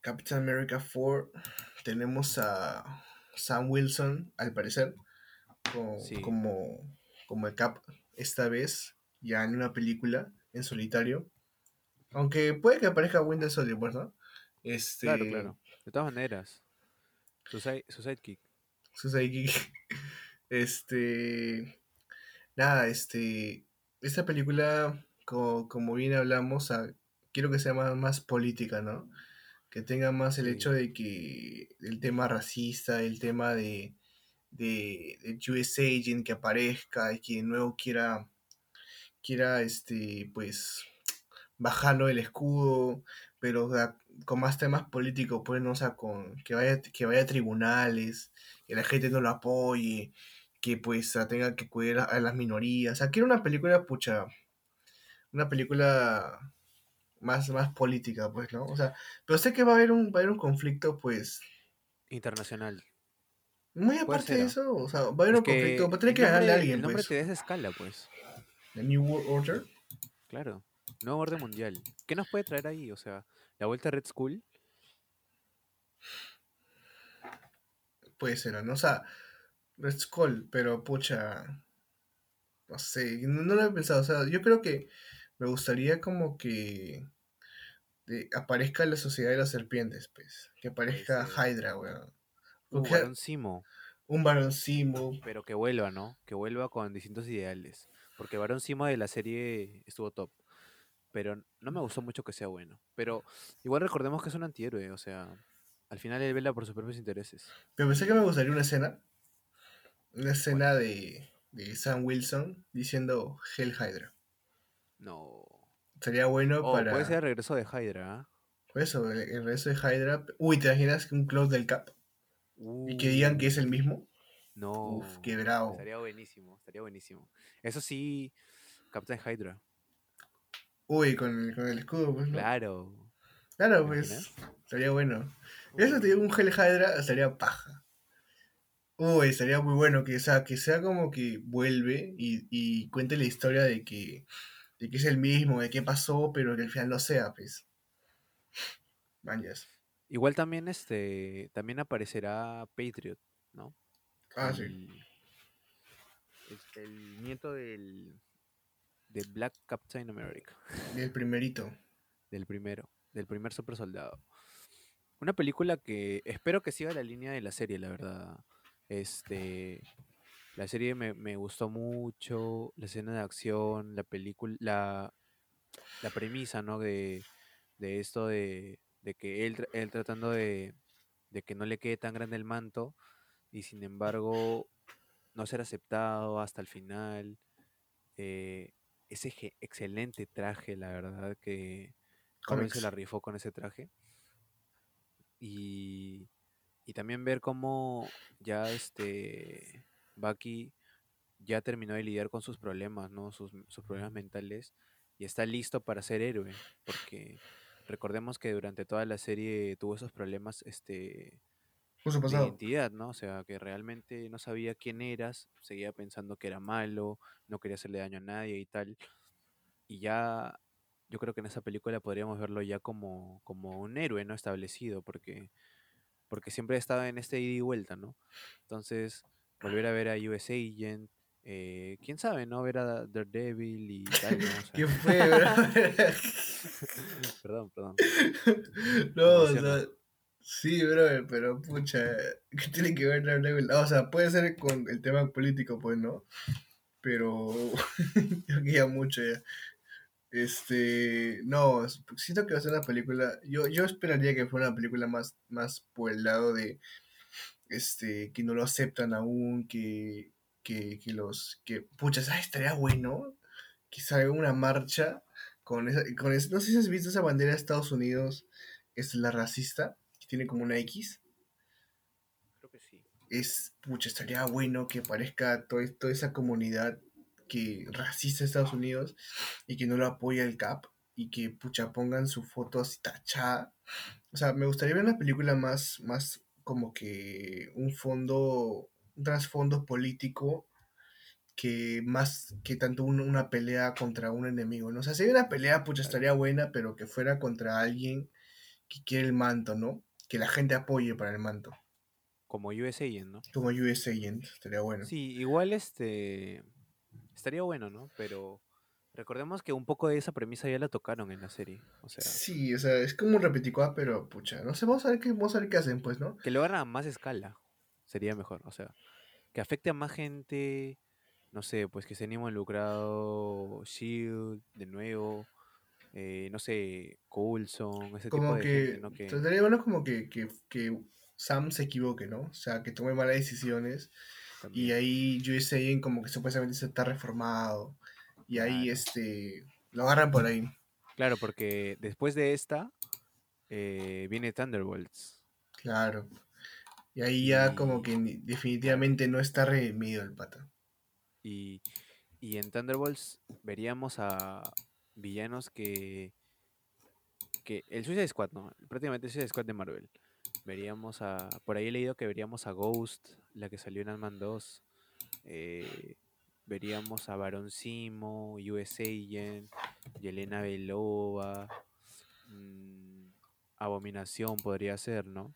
Captain America 4. Tenemos a Sam Wilson, al parecer, co-
Sí.
como, como el Cap esta vez, ya en una película en solitario. Aunque puede que aparezca Winter Soldier, pues, ¿no? Este,
Claro, claro. De todas maneras. Su, side- su sidekick.
Suicide Geek. Este. Nada, este. Esta película, co- como bien hablamos, ah, quiero que sea más, más política, ¿no? Que tenga más el
Sí.
hecho de que el tema racista, el tema de, de, de US Agent que aparezca y que de nuevo quiera, quiera, este, pues, bajarlo el escudo, pero o sea, con más temas políticos, pues, ¿no? O sea, con, que vaya, que vaya a tribunales, que la gente no lo apoye, que pues tenga que cuidar a, las minorías. O sea, quiero una película, pucha, una película más, más política, pues, ¿no? O sea, pero sé que va a haber un, va a haber un conflicto, pues,
Internacional.
muy aparte de eso, o sea, va a haber
Es
un conflicto, va a tener que ganarle a alguien,
El nombre
pues.
te da esa escala, pues.
The New World Order.
Claro. Nuevo orden mundial. ¿Qué nos puede traer ahí? O sea, la vuelta a Red School.
Puede ser, ¿no? O sea, Red Skull, pero pucha, no sé, no, no lo he pensado. O sea, yo creo que me gustaría como que de- aparezca la sociedad de las serpientes, pues. Que aparezca. Hydra, weón.
Uh, Barón Simo.
un Baron Simo.
Pero que vuelva, ¿no? Que vuelva con distintos ideales. Porque Barón Simo de la serie estuvo top. Pero no me gustó mucho que sea bueno. Pero igual recordemos que es un antihéroe. O sea, al final él vela por sus propios intereses.
Pero pensé que me gustaría una escena. Una escena de, de Sam Wilson diciendo Hell Hydra.
No.
Sería bueno
Oh,
para.
puede ser el regreso de Hydra. ¿ah?
Por eso, el, el resto de Hydra. Uy, ¿te imaginas que un close del Cap? Y que digan que es el mismo.
No.
Uf, qué bravo.
Estaría buenísimo, estaría buenísimo. Eso sí, Captain Hydra.
Uy, con el, con el escudo, pues. ¿no?
Claro.
Claro,
¿Te
pues. Estaría bueno. Eso te digo, un Hell Hydra estaría paja. Uy, estaría muy bueno que, o sea, que sea como que vuelve y, y cuente la historia de que, de que es el mismo, de qué pasó, pero que al final no sea, pues. Mañas.
Igual también este también aparecerá Patriot, ¿no?
Ah, sí.
el, el- el nieto del de Black Captain America,
Y el primerito.
del primero, del primer super soldado. Una película que espero que siga la línea de la serie, la verdad. Este la serie me, me gustó mucho, la escena de acción, la película, la, la premisa, ¿no? De, de esto de, de que él, él tratando de, de que no le quede tan grande el manto y sin embargo no ser aceptado hasta el final. eh, ese excelente traje, la verdad, que Marvel se la rifó con ese traje. Y, y también ver cómo ya este Bucky ya terminó de lidiar con sus problemas, ¿no? Sus, sus problemas mentales y está listo para ser héroe, porque recordemos que durante toda la serie tuvo esos problemas este de identidad, ¿no? O sea, que realmente no sabía quién eras, seguía pensando que era malo, no quería hacerle daño a nadie y tal. Y ya yo creo que en esa película podríamos verlo ya como, como un héroe no establecido, porque, porque siempre estaba en este ida y vuelta, ¿no? Entonces, volver a ver a US Agent, eh, quién sabe, ¿no? Ver a Daredevil y tal, ¿no? O sea,
¿Qué fue, bro?
perdón, perdón.
No, o sea, sí, bro, pero pucha, ¿qué tiene que ver Daredevil? O sea, puede ser con el tema político, pues, ¿no? Pero yo quería mucho ya. Este, no, siento que va a ser una película, yo, yo esperaría que fuera una película más, más por el lado de, este, que no lo aceptan aún, que, que, que los, que, pucha, ¿sabes? Estaría bueno que salga una marcha con esa, con esa- no sé si has visto esa bandera de Estados Unidos, es la racista, que tiene como una X,
Creo que sí.
es, pucha, estaría bueno que aparezca toda, toda esa comunidad que racista Estados Unidos y que no lo apoya el CAP y que, pucha, pongan su foto así tachada. O sea, me gustaría ver una película más, más como que un fondo, un trasfondo político que más que tanto un- una pelea contra un enemigo, ¿no? O sea, si hay una pelea, pucha, estaría buena, pero que fuera contra alguien que quiere el manto, ¿no? Que la gente apoye para el manto.
Como US Agent, ¿no?
Como US Agent, estaría bueno.
Sí, igual este estaría bueno, ¿no? Pero recordemos que un poco de esa premisa ya la tocaron en la serie. O sea,
Sí, o sea, es como un repeticuá, pero pucha, no sé, vamos a ver qué, vamos a ver qué hacen, pues, ¿no?
que lo hagan a más escala sería mejor. O sea, que afecte a más gente. No sé, pues que se haya involucrado Shield de nuevo. eh, no sé, Coulson, ese tipo
Como
de
que,
gente, ¿no? Que
bueno como que, que, que Sam se equivoque, ¿no? O sea, que tome malas decisiones y ahí US Agent como que supuestamente se está reformado y ahí,
Claro.
este, lo agarran por ahí.
Claro, porque después de esta eh, viene Thunderbolts.
Claro. Y ahí ya como que ni- definitivamente no está redimido el pata.
Y, y en Thunderbolts veríamos a villanos que. que el Suicide Squad, ¿no? Prácticamente el Suicide Squad de Marvel. Veríamos a. Por ahí he leído que veríamos a Ghost, la que salió en Ant-Man 2. eh, veríamos a Baron Simo, US Agent, Yelena Belova. mm, Abominación podría ser, ¿no?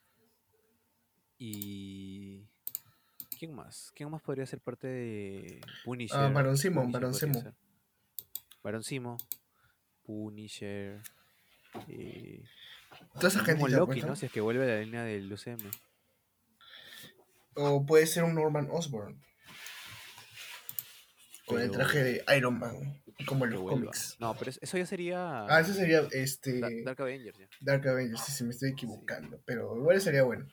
Y. ¿Quién más? ¿Quién más podría ser parte de Punisher?
Ah, Barón Simo,
podría
Simo.
ser. Barón Simo, Punisher. Eh,
Toda esa gente ya,
Loki,
pues,
¿no?
¿no?
Si es que vuelve a la línea del UCM.
O puede ser un Norman Osborn. Con el traje de Iron Man, como en los cómics.
No, pero es- eso ya sería.
Ah, ese sería este
Da- Dark Avengers, ya.
Dark Avengers, sí, sí, me estoy equivocando. Pero igual sería bueno.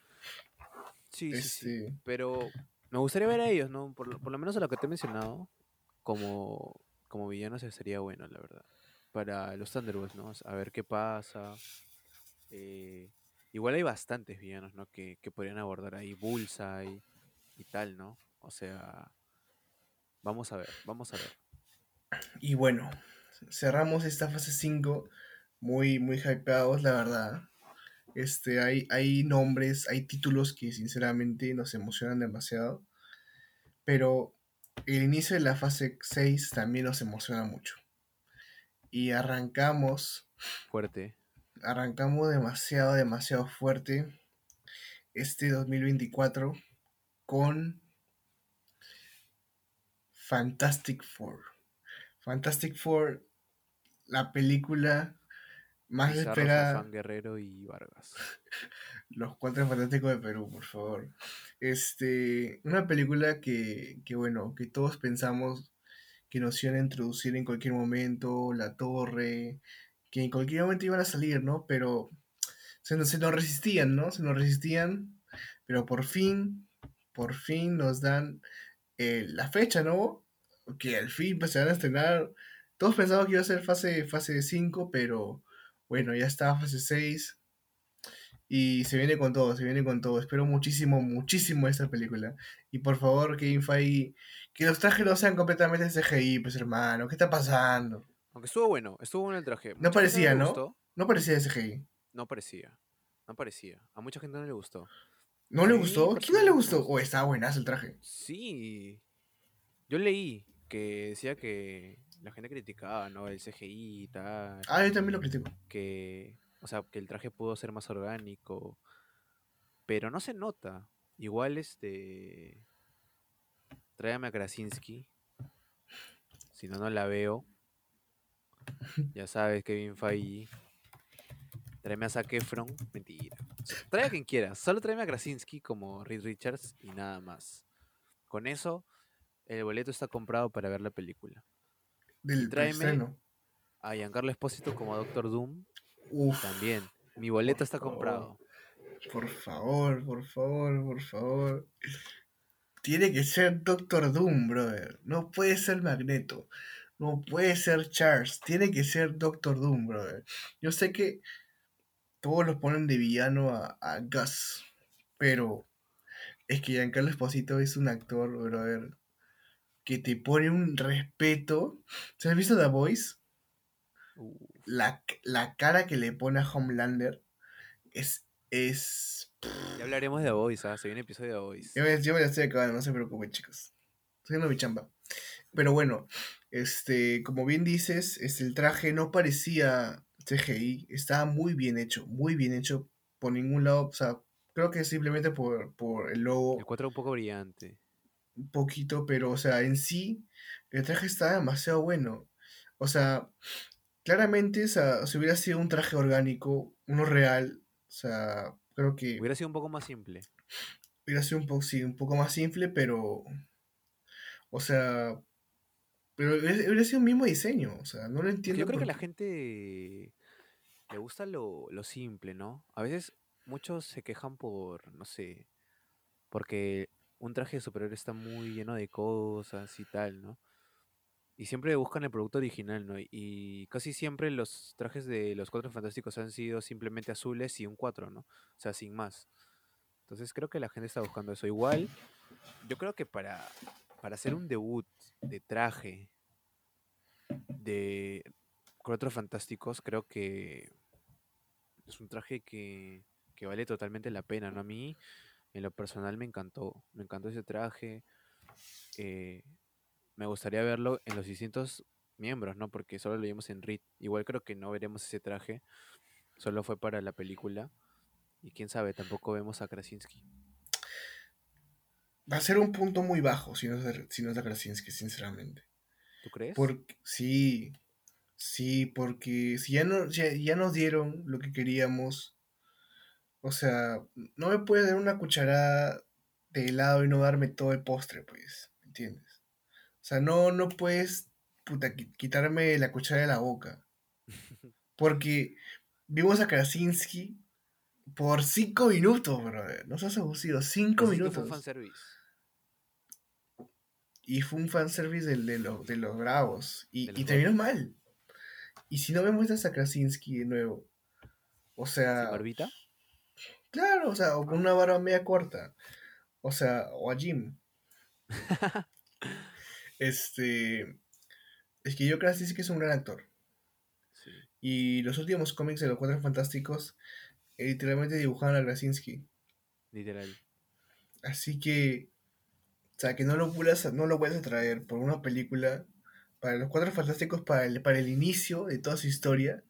Sí, sí, sí.
Este,
Pero me gustaría ver a ellos, ¿no? Por, lo- por lo menos a lo que te he mencionado, como, como villanos sería bueno, la verdad. Para los Thunderbolts, ¿no? A ver qué pasa. Eh, igual hay bastantes villanos, ¿no? Que, que podrían abordar ahí, Bullseye y tal, ¿no? O sea, vamos a ver, vamos a ver.
Y bueno, cerramos esta fase 5 muy, muy hypeados, la verdad. Este, hay, hay nombres, hay títulos que sinceramente nos emocionan demasiado. Pero el inicio de la fase 6 también nos emociona mucho. Y arrancamos,
Fuerte.
Arrancamos demasiado, demasiado fuerte este 2024 con Fantastic Four. Fantastic Four, la película más
Pizarro,
esperada.
Guerrero y Vargas.
Los Cuatro Fantásticos de Perú, por favor. Este, una película que, que, bueno, que todos pensamos que nos iban a introducir en cualquier momento, La Torre, que en cualquier momento iban a salir, ¿no? Pero se nos, se nos resistían, ¿no? Se nos resistían, pero por fin, por fin nos dan eh, la fecha, ¿no? Que al fin se van a estrenar. Todos pensábamos que iba a ser fase, fase 5, pero bueno, ya está fase 6. Y se viene con todo, se viene con todo. Espero muchísimo, muchísimo esta película. Y por favor, Feige, que los trajes no sean completamente CGI, pues hermano. ¿Qué está pasando?
Aunque estuvo bueno, estuvo bueno el traje.
No parecía, ¿no?
gustó.
No parecía CGI.
No parecía. No parecía. A mucha gente no le gustó.
¿No le gustó? ¿Quién no le gustó? O estaba buenazo el traje.
Sí. Yo leí que decía que, la gente criticaba, ¿no? El CGI y tal.
Ah, yo también lo critico.
Que, o sea, que el traje pudo ser más orgánico. Pero no se nota. Igual este. Tráigame a Krasinski. Si no, no la veo. Ya sabes, Kevin Feige. Tráeme a Zac Efron. Mentira. Trae a quien quieras. Solo tráeme a Krasinski como Reed Richards y nada más. Con eso, el boleto está comprado para ver la película.
Del
tráeme-
estreno.
A Giancarlo Espósito como Doctor Doom.
Uf,
También. Mi boleto está
favor.
comprado.
por favor, por favor, por favor. Tiene que ser Doctor Doom, brother. No puede ser Magneto. No puede ser Charles. Tiene que ser Doctor Doom, brother. Yo sé que todos los ponen de villano a, a Gus. Pero es que Giancarlo Esposito es un actor, brother, que te pone un respeto. ¿Se has visto The Voice? La, la cara que le pone a Homelander es. es
ya hablaremos de The Voice, ¿ah? Se viene episodio de The Voice.
Yo me, yo me la estoy acabando, no se preocupen, chicos. Estoy haciendo mi chamba. Pero bueno, este, como bien dices, este, el traje no parecía CGI, estaba muy bien hecho, muy bien hecho por ningún lado. O sea, creo que simplemente por, por el logo,
El 4 un poco brillante.
un poquito, pero, o sea, en sí, el traje está demasiado bueno. O sea, claramente, o sea, si hubiera sido un traje orgánico, uno real, o sea, creo que
Hubiera sido un poco más simple.
hubiera sido un poco, sí, un poco más simple, pero. O sea. Pero hubiera sido el mismo diseño. O sea, no lo entiendo.
yo creo que la gente le gusta lo, lo simple, ¿no? A veces muchos se quejan por, no sé, porque un traje de superhéroe está muy lleno de cosas y tal, ¿no? Y siempre buscan el producto original, ¿no? Y casi siempre los trajes de los Cuatro Fantásticos han sido simplemente azules y un 4, ¿no? O sea, sin más. Entonces creo que la gente está buscando eso. Igual, yo creo que para, para hacer un debut de traje de Cuatro Fantásticos, creo que es un traje que, que vale totalmente la pena, ¿no? A mí, en lo personal, me encantó. Me encantó ese traje. eh, me gustaría verlo en los distintos miembros, ¿no? Porque solo lo vimos en Reed. Igual creo que no veremos ese traje. Solo fue para la película. Y quién sabe, tampoco vemos a Krasinski.
Va a ser un punto muy bajo si no es, si no es de Krasinski, sinceramente.
¿Tú crees?
Porque, sí. Sí, porque si ya, no, ya, ya nos dieron lo que queríamos. O sea, no me puedes dar una cucharada de helado y no darme todo el postre, pues. ¿Me entiendes? O sea, no, no puedes puta, qui- quitarme la cuchara de la boca. Porque vimos a Krasinski por cinco minutos, brother. No seas abusivo, cinco minutos.
fue fanservice.
Y fue un fanservice de, de, lo- de los bravos. Y, terminó mal. Y si no me muestras a Krasinski de nuevo. O sea.
¿Sin barbita?
Claro, o sea, o con una barba media corta. O sea, o a Jim. este. Es que yo Krasinski es un gran actor.
Sí.
Y los últimos cómics de los Cuatro Fantásticos eh, literalmente dibujaban a Krasinski.
Literal.
Así que, sea, que no lo vuelvas no lo vuelvas a traer por una película para los Cuatro Fantásticos, para el, para el inicio de toda su historia.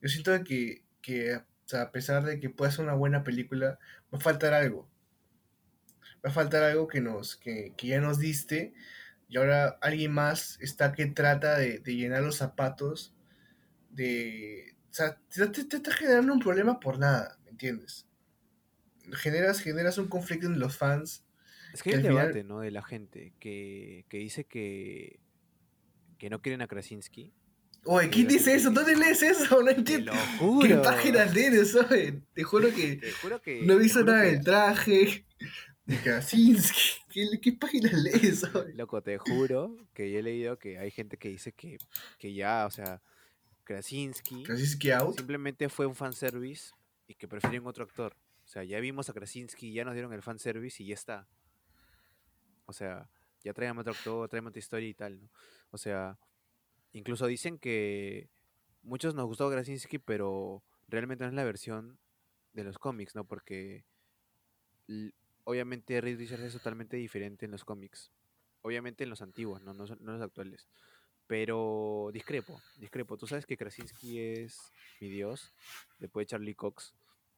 Yo siento que, que, o sea, a pesar de que pueda ser una buena película, va a faltar algo. Va a faltar algo que, nos, que, que ya nos diste y ahora alguien más está que trata de, de llenar los zapatos de... O sea, te, te- te está generando un problema por nada, ¿me entiendes? Generas, generas un conflicto en los fans.
Es que hay un
final-
debate, ¿no? De la gente que, que dice que, que no quieren a Krasinski.
Oye, ¿quién dice eso? ¿Dónde lees eso? No
Te
entiendo.
lo
¿Qué
juro.
páginas lees, oye? Te juro que
Te juro que.
no he
te
visto
juro
nada
que-
del traje de Krasinski. ¿Qué, qué páginas lees, oye?
Loco, te juro que yo he leído que hay gente que dice que, que ya, o sea, Krasinski
Krasinski out.
simplemente fue un fanservice y que prefieren otro actor. O sea, ya vimos a Krasinski, ya nos dieron el fanservice y ya está. O sea, ya traemos otro actor, traemos otra historia y tal, ¿no? O sea, incluso dicen que muchos nos gustó Krasinski, pero realmente no es la versión de los cómics, ¿no? Porque obviamente Reed Richards es totalmente diferente en los cómics. Obviamente en los antiguos, no, no, no los actuales. Pero discrepo, discrepo. Tú sabes que Krasinski es mi dios, después de Charlie Cox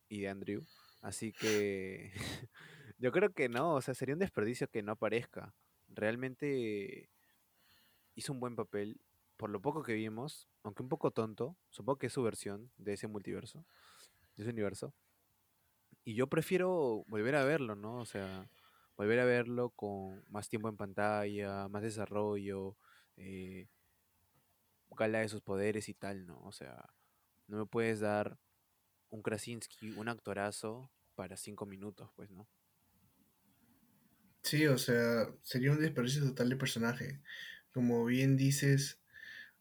y de Andrew. Así que yo creo que no, o sea, sería un desperdicio que no aparezca. Realmente hizo un buen papel, por lo poco que vimos, aunque un poco tonto, supongo que es su versión de ese multiverso, de ese universo. Y yo prefiero volver a verlo, ¿no? O sea, volver a verlo con más tiempo en pantalla, más desarrollo, eh, gala de sus poderes y tal, ¿no? O sea, no me puedes dar un Krasinski, un actorazo para cinco minutos, pues, ¿no?
Sí, o sea, sería un desperdicio total de personaje. Como bien dices,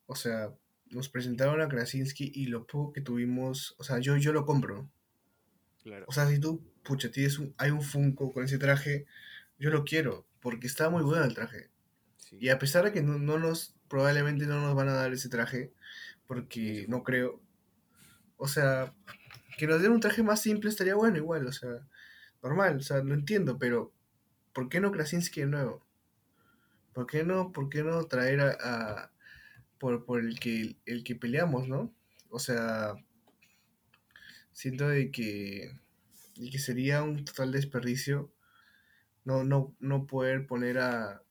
o sea, nos presentaron a Krasinski y lo poco que tuvimos, o sea, yo, yo lo compro.
Claro.
O sea, si tú, pucha, tienes un, hay un Funko con ese traje, yo lo quiero, porque está muy bueno el traje.
Sí.
Y a pesar de que no, no nos, probablemente no nos van a dar ese traje, porque no creo. O sea, que nos den un traje más simple estaría bueno igual, o sea, normal, o sea, lo entiendo, pero ¿por qué no Krasinski de nuevo? ¿Por qué no, por qué no traer a, a- por, por el que el que peleamos, ¿no? O sea, siento de que, de que sería un total desperdicio no, no, no poder poner a,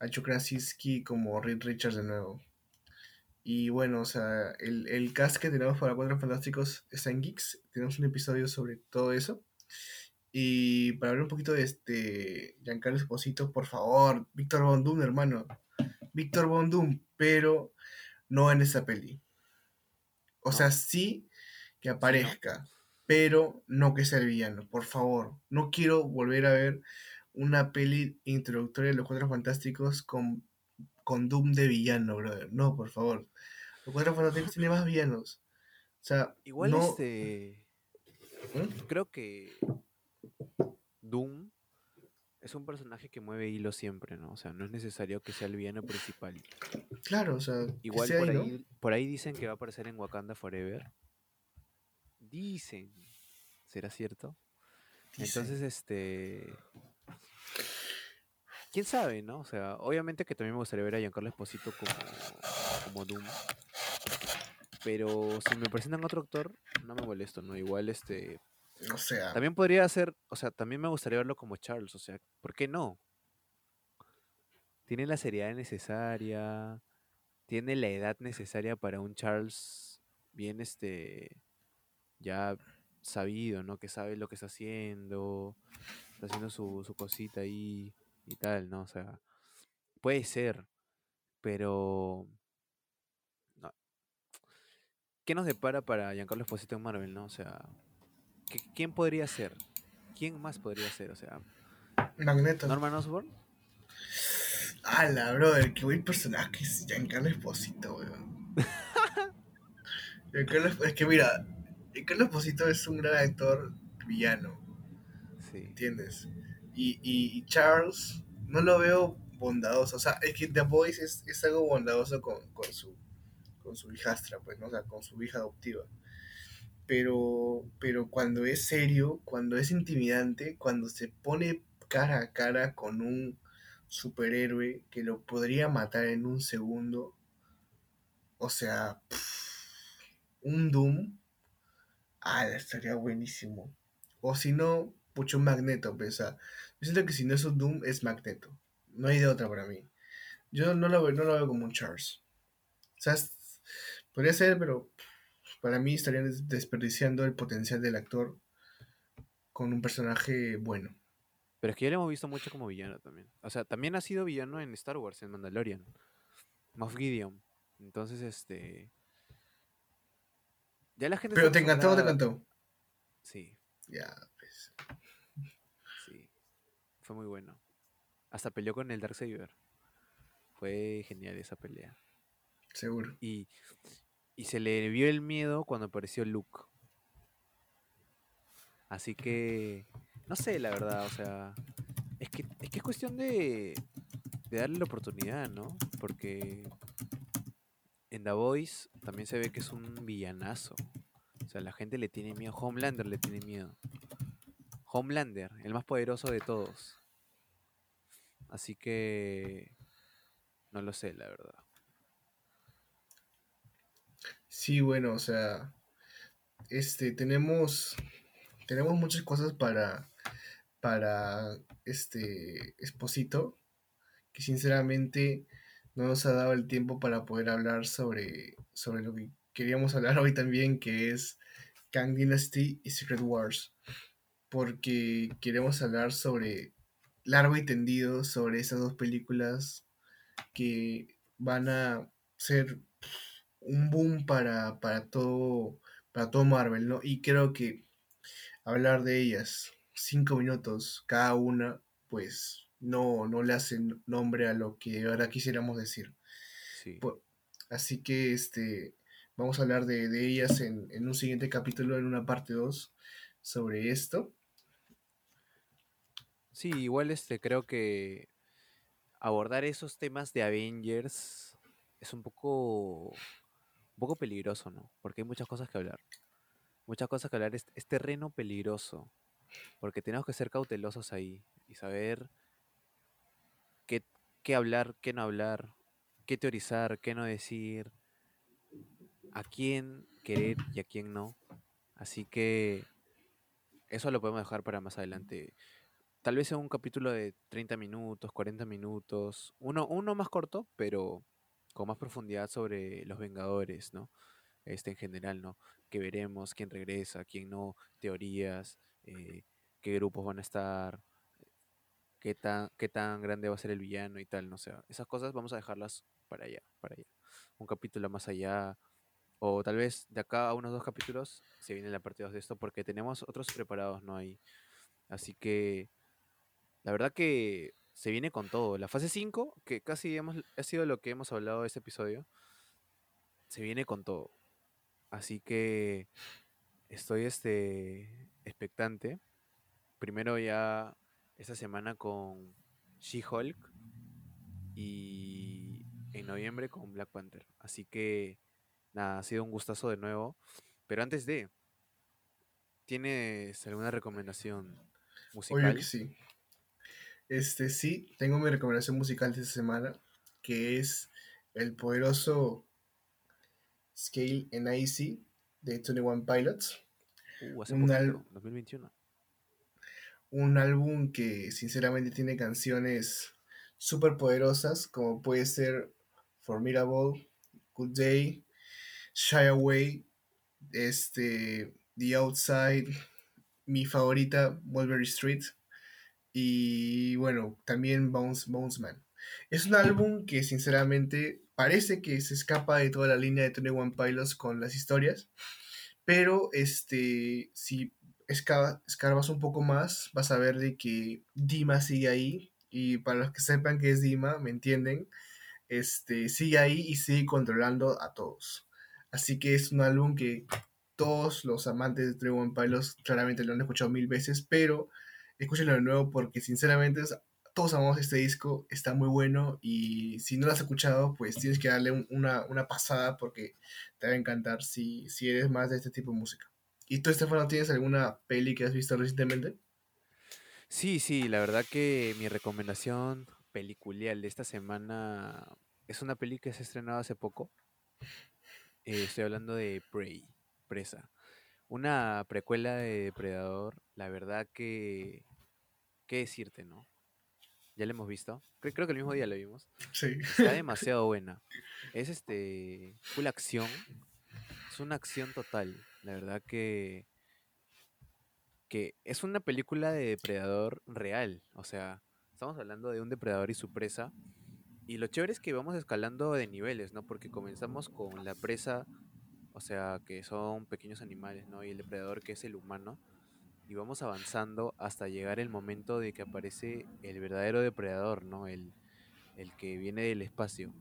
a Joe Krasinski como Reed Richards de nuevo. Y bueno, o sea, el, el cast que tenemos para Cuatro Fantásticos está en Geeks. Tenemos un episodio sobre todo eso. Y para hablar un poquito de este Giancarlo Esposito, por favor, Víctor Von Doom, hermano. Víctor Von Doom, pero no en esa peli. O
¿No?
sea, sí que aparezca, pero no que sea el villano, por favor. No quiero volver a ver una peli introductoria de los Cuatro Fantásticos con, con Doom de villano, brother. No, por favor. Los Cuatro Fantásticos tienen más villanos. O sea,
Igual
no...
este.
¿Mm?
Creo que Doom es un personaje que mueve hilo siempre, ¿no? O sea, no es necesario que sea el villano principal.
Claro, o sea,
Igual por
ahí, ¿no?
ahí, por ahí dicen que va a aparecer en Wakanda Forever. Dicen. ¿Será cierto?
Dicen.
Entonces, este. ¿Quién sabe, no? O sea, obviamente que también me gustaría ver a Giancarlo Esposito como, como Doom. Pero si me presentan otro actor, no me molesto, ¿no? Igual, este. También podría ser, o sea, también me gustaría verlo como Charles, o sea, ¿por qué no? Tiene la seriedad necesaria, tiene la edad necesaria para un Charles bien, este, ya sabido, ¿no? Que sabe lo que está haciendo, está haciendo su, su cosita ahí y tal, ¿no? O sea, puede ser, pero... ¿Qué nos depara para Giancarlo Esposito en Marvel, no? O sea, ¿qué- ¿quién podría ser? ¿Quién más podría ser? O sea,
Magneto.
Norman Osborn.
Ala, brother, qué buen personaje es Giancarlo Esposito, weón. Giancarlo es que mira, Giancarlo Esposito es un gran actor villano,
Sí.
¿entiendes? Y, y- y Charles no lo veo bondadoso, o sea, es que The Voice es, es algo bondadoso con, con su con su hijastra, pues, ¿no? O sea, con su hija adoptiva. Pero, pero cuando es serio, cuando es intimidante, cuando se pone cara a cara con un superhéroe que lo podría matar en un segundo, o sea, un Doom, ah, estaría buenísimo. O si no, pucho Magneto, pues, o sea, yo siento que si no es un Doom, es Magneto. No hay de otra para mí. Yo no lo veo, no lo veo como un Charles. O sea, podría ser, pero para mí estarían des- desperdiciando el potencial del actor con un personaje bueno.
Pero es que ya lo hemos visto mucho como villano también. O sea, también ha sido villano en Star Wars, en Mandalorian. Moff Gideon. Entonces, este. Ya la gente
Pero te encantó o te encantó.
Sí,
Ya, pues.
sí. Fue muy bueno. Hasta peleó con el Darksaber. Fue genial esa pelea.
Seguro.
Y, y se le vio el miedo cuando apareció Luke. Así que, no sé, la verdad, o sea, es que es, que es cuestión de, de darle la oportunidad, ¿no? Porque en The Voice también se ve que es un villanazo. O sea, la gente le tiene miedo. Homelander le tiene miedo. Homelander, el más poderoso de todos. Así que, no lo sé, la verdad.
Sí, bueno, o sea, este, tenemos, tenemos muchas cosas para, para este Esposito, que sinceramente no nos ha dado el tiempo para poder hablar sobre, sobre lo que queríamos hablar hoy también, que es Kang Dynasty y Secret Wars, porque queremos hablar sobre largo y tendido sobre esas dos películas que van a ser un boom para, para, todo, para todo Marvel, ¿no? Y creo que hablar de ellas, cinco minutos cada una, pues no, no le hacen nombre a lo que ahora quisiéramos decir.
Sí.
así que este, vamos a hablar de, de ellas en, en, un siguiente capítulo, en una parte 2, sobre esto.
Sí, igual este, creo que abordar esos temas de Avengers es un poco, un poco peligroso, ¿no? Porque hay muchas cosas que hablar. Muchas cosas que hablar. Es, terreno peligroso. Porque tenemos que ser cautelosos ahí y saber qué, qué hablar, qué no hablar, qué teorizar, qué no decir, a quién querer y a quién no. Así que eso lo podemos dejar para más adelante. Tal vez sea un capítulo de 30 minutos, 40 minutos, uno, uno más corto, pero con más profundidad sobre los Vengadores, ¿no? Este en general, ¿no? Que veremos, quién regresa, quién no, teorías, eh, qué grupos van a estar, qué tan, qué tan grande va a ser el villano y tal, no sé. esas cosas vamos a dejarlas para allá, para allá. Un capítulo más allá, o tal vez de acá a unos dos capítulos se viene la parte 2 de esto, porque tenemos otros preparados, ¿no? hay Así que la verdad que se viene con todo. La fase 5, que casi hemos, ha sido lo que hemos hablado de este episodio, se viene con todo. Así que estoy este, expectante. Primero ya esta semana con She-Hulk y en noviembre con Black Panther. Así que nada, ha sido un gustazo de nuevo. Pero antes de, ¿tienes alguna recomendación musical?
Oye, que sí. Este sí, tengo mi recomendación musical de esta semana, que es el poderoso Scale and Icy de 21 Pilots.
Uh, hace un poquito, 2021.
Un álbum que sinceramente tiene canciones súper poderosas, como puede ser Formidable, Good Day, Shy Away, este, The Outside, mi favorita, Mulberry Street y bueno, también Bounce, Bounce Man. Es un álbum que sinceramente parece que se escapa de toda la línea de Tony One Pilots con las historias, pero este, si escarbas un poco más, vas a ver de que Dima sigue ahí, y para los que sepan que es Dima, me entienden, este, sigue ahí y sigue controlando a todos. Así que es un álbum que todos los amantes de Tony One Pilots claramente lo han escuchado mil veces, pero escúchenlo de nuevo porque sinceramente todos amamos este disco, está muy bueno y si no lo has escuchado, pues tienes que darle una, una, pasada porque te va a encantar si, si eres más de este tipo de música. ¿Y tú, Estefano, tienes alguna peli que has visto recientemente?
Sí, sí, la verdad que mi recomendación peliculial de esta semana es una peli que se ha estrenado hace poco. Eh, estoy hablando de Prey, Presa. Una precuela de Depredador, la verdad que qué decirte, ¿no? Ya la hemos visto. Creo, que el mismo día la vimos.
Sí.
Está demasiado buena. Es este. Full acción. Es una acción total. La verdad que. Que es una película de depredador real. O sea, estamos hablando de un depredador y su presa. Y lo chévere es que vamos escalando de niveles, ¿no? Porque comenzamos con la presa, o sea, que son pequeños animales, ¿no? Y el depredador, que es el humano y vamos avanzando hasta llegar el momento de que aparece el verdadero depredador, ¿no? El, el que viene del espacio.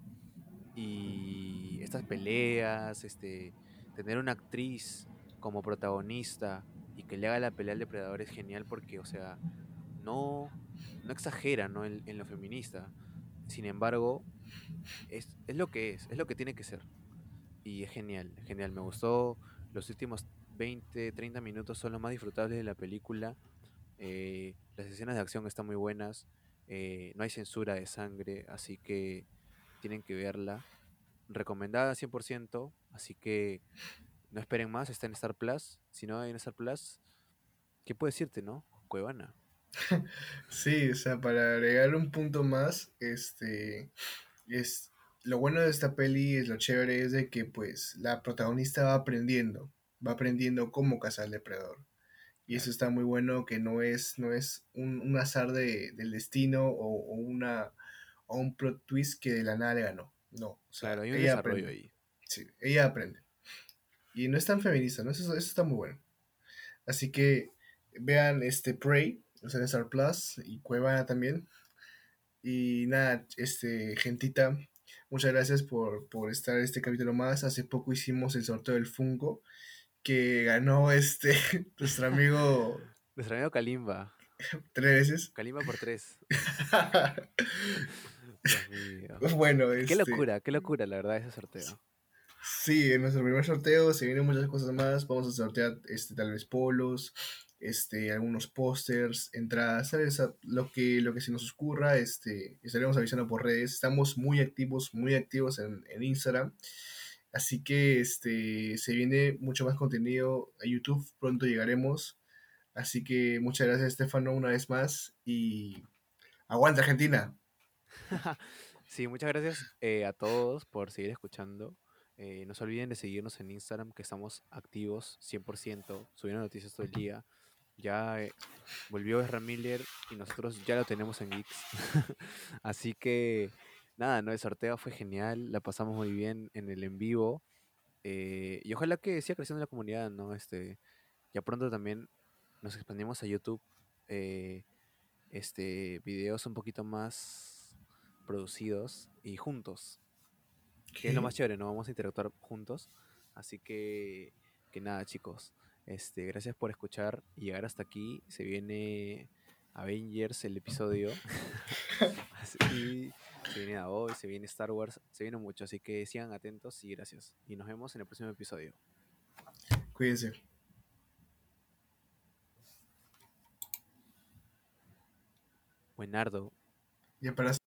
Y estas peleas, este, tener una actriz como protagonista y que le haga la pelea al depredador es genial porque, o sea, no, no exagera ¿no? En, en lo feminista. Sin embargo, es, es, lo que es, es lo que tiene que ser. Y es genial, genial. Me gustó los últimos 20, 30 minutos son los más disfrutables de la película. Eh, las escenas de acción están muy buenas. Eh, no hay censura de sangre, así que tienen que verla. recomendada 100%, así que no esperen más, está en Star Plus. Si no hay en Star Plus, ¿qué puedo decirte, no? Cuevana.
Sí, o sea, para agregar un punto más, este, es, lo bueno de esta peli, es lo chévere, es de que pues la protagonista va aprendiendo, va aprendiendo cómo cazar al depredador. Y eso está muy bueno, que no es, no es un, un azar de, del destino o, o una, o un plot twist que de la nada le ganó. No, o sea,
Claro, hay un
ella
desarrollo
aprende.
ahí.
Sí, ella aprende. Y no es tan feminista, ¿no? Eso, eso está muy bueno. Así que vean este Prey, o sea, Star Plus y Cuevana también. Y nada, este, gentita, muchas gracias por, por estar en este capítulo más. Hace poco hicimos el sorteo del Funko que ganó este nuestro amigo
Nuestro amigo Kalimba.
tres veces.
Kalimba por tres. Dios mío.
bueno,
Qué
este,
locura, qué locura, la verdad, ese sorteo.
Sí, en nuestro primer sorteo se vienen muchas cosas más. Vamos a sortear este, tal vez polos, este, algunos pósters, entradas, ¿sabes? A- Lo que, lo que se nos ocurra, este, estaremos avisando por redes. Estamos muy activos, muy activos en, en Instagram. Así que este, se viene mucho más contenido a YouTube. Pronto llegaremos. Así que muchas gracias, Estefano, una vez más. Y aguanta, Argentina.
Sí, muchas gracias eh, a todos por seguir escuchando. Eh, no se olviden de seguirnos en Instagram, que estamos activos 100%, subiendo noticias todo el día. Ya eh, volvió Ezra Miller y nosotros ya lo tenemos en Geeks. Así que, nada, ¿no? El sorteo fue genial, la pasamos muy bien en el en vivo. eh, y ojalá que siga creciendo la comunidad, ¿no? Este, ya pronto también nos expandimos a YouTube. eh, este, videos un poquito más producidos y juntos. Que es lo más chévere, ¿no? Vamos a interactuar juntos. Así que, que nada, chicos. Este, gracias por escuchar y llegar hasta aquí. Se viene Avengers, el episodio. Así, se viene a hoy, se viene Star Wars, se viene mucho. Así que sigan atentos y gracias. Y nos vemos en el próximo episodio.
Cuídense.
Buenardo.
Ya para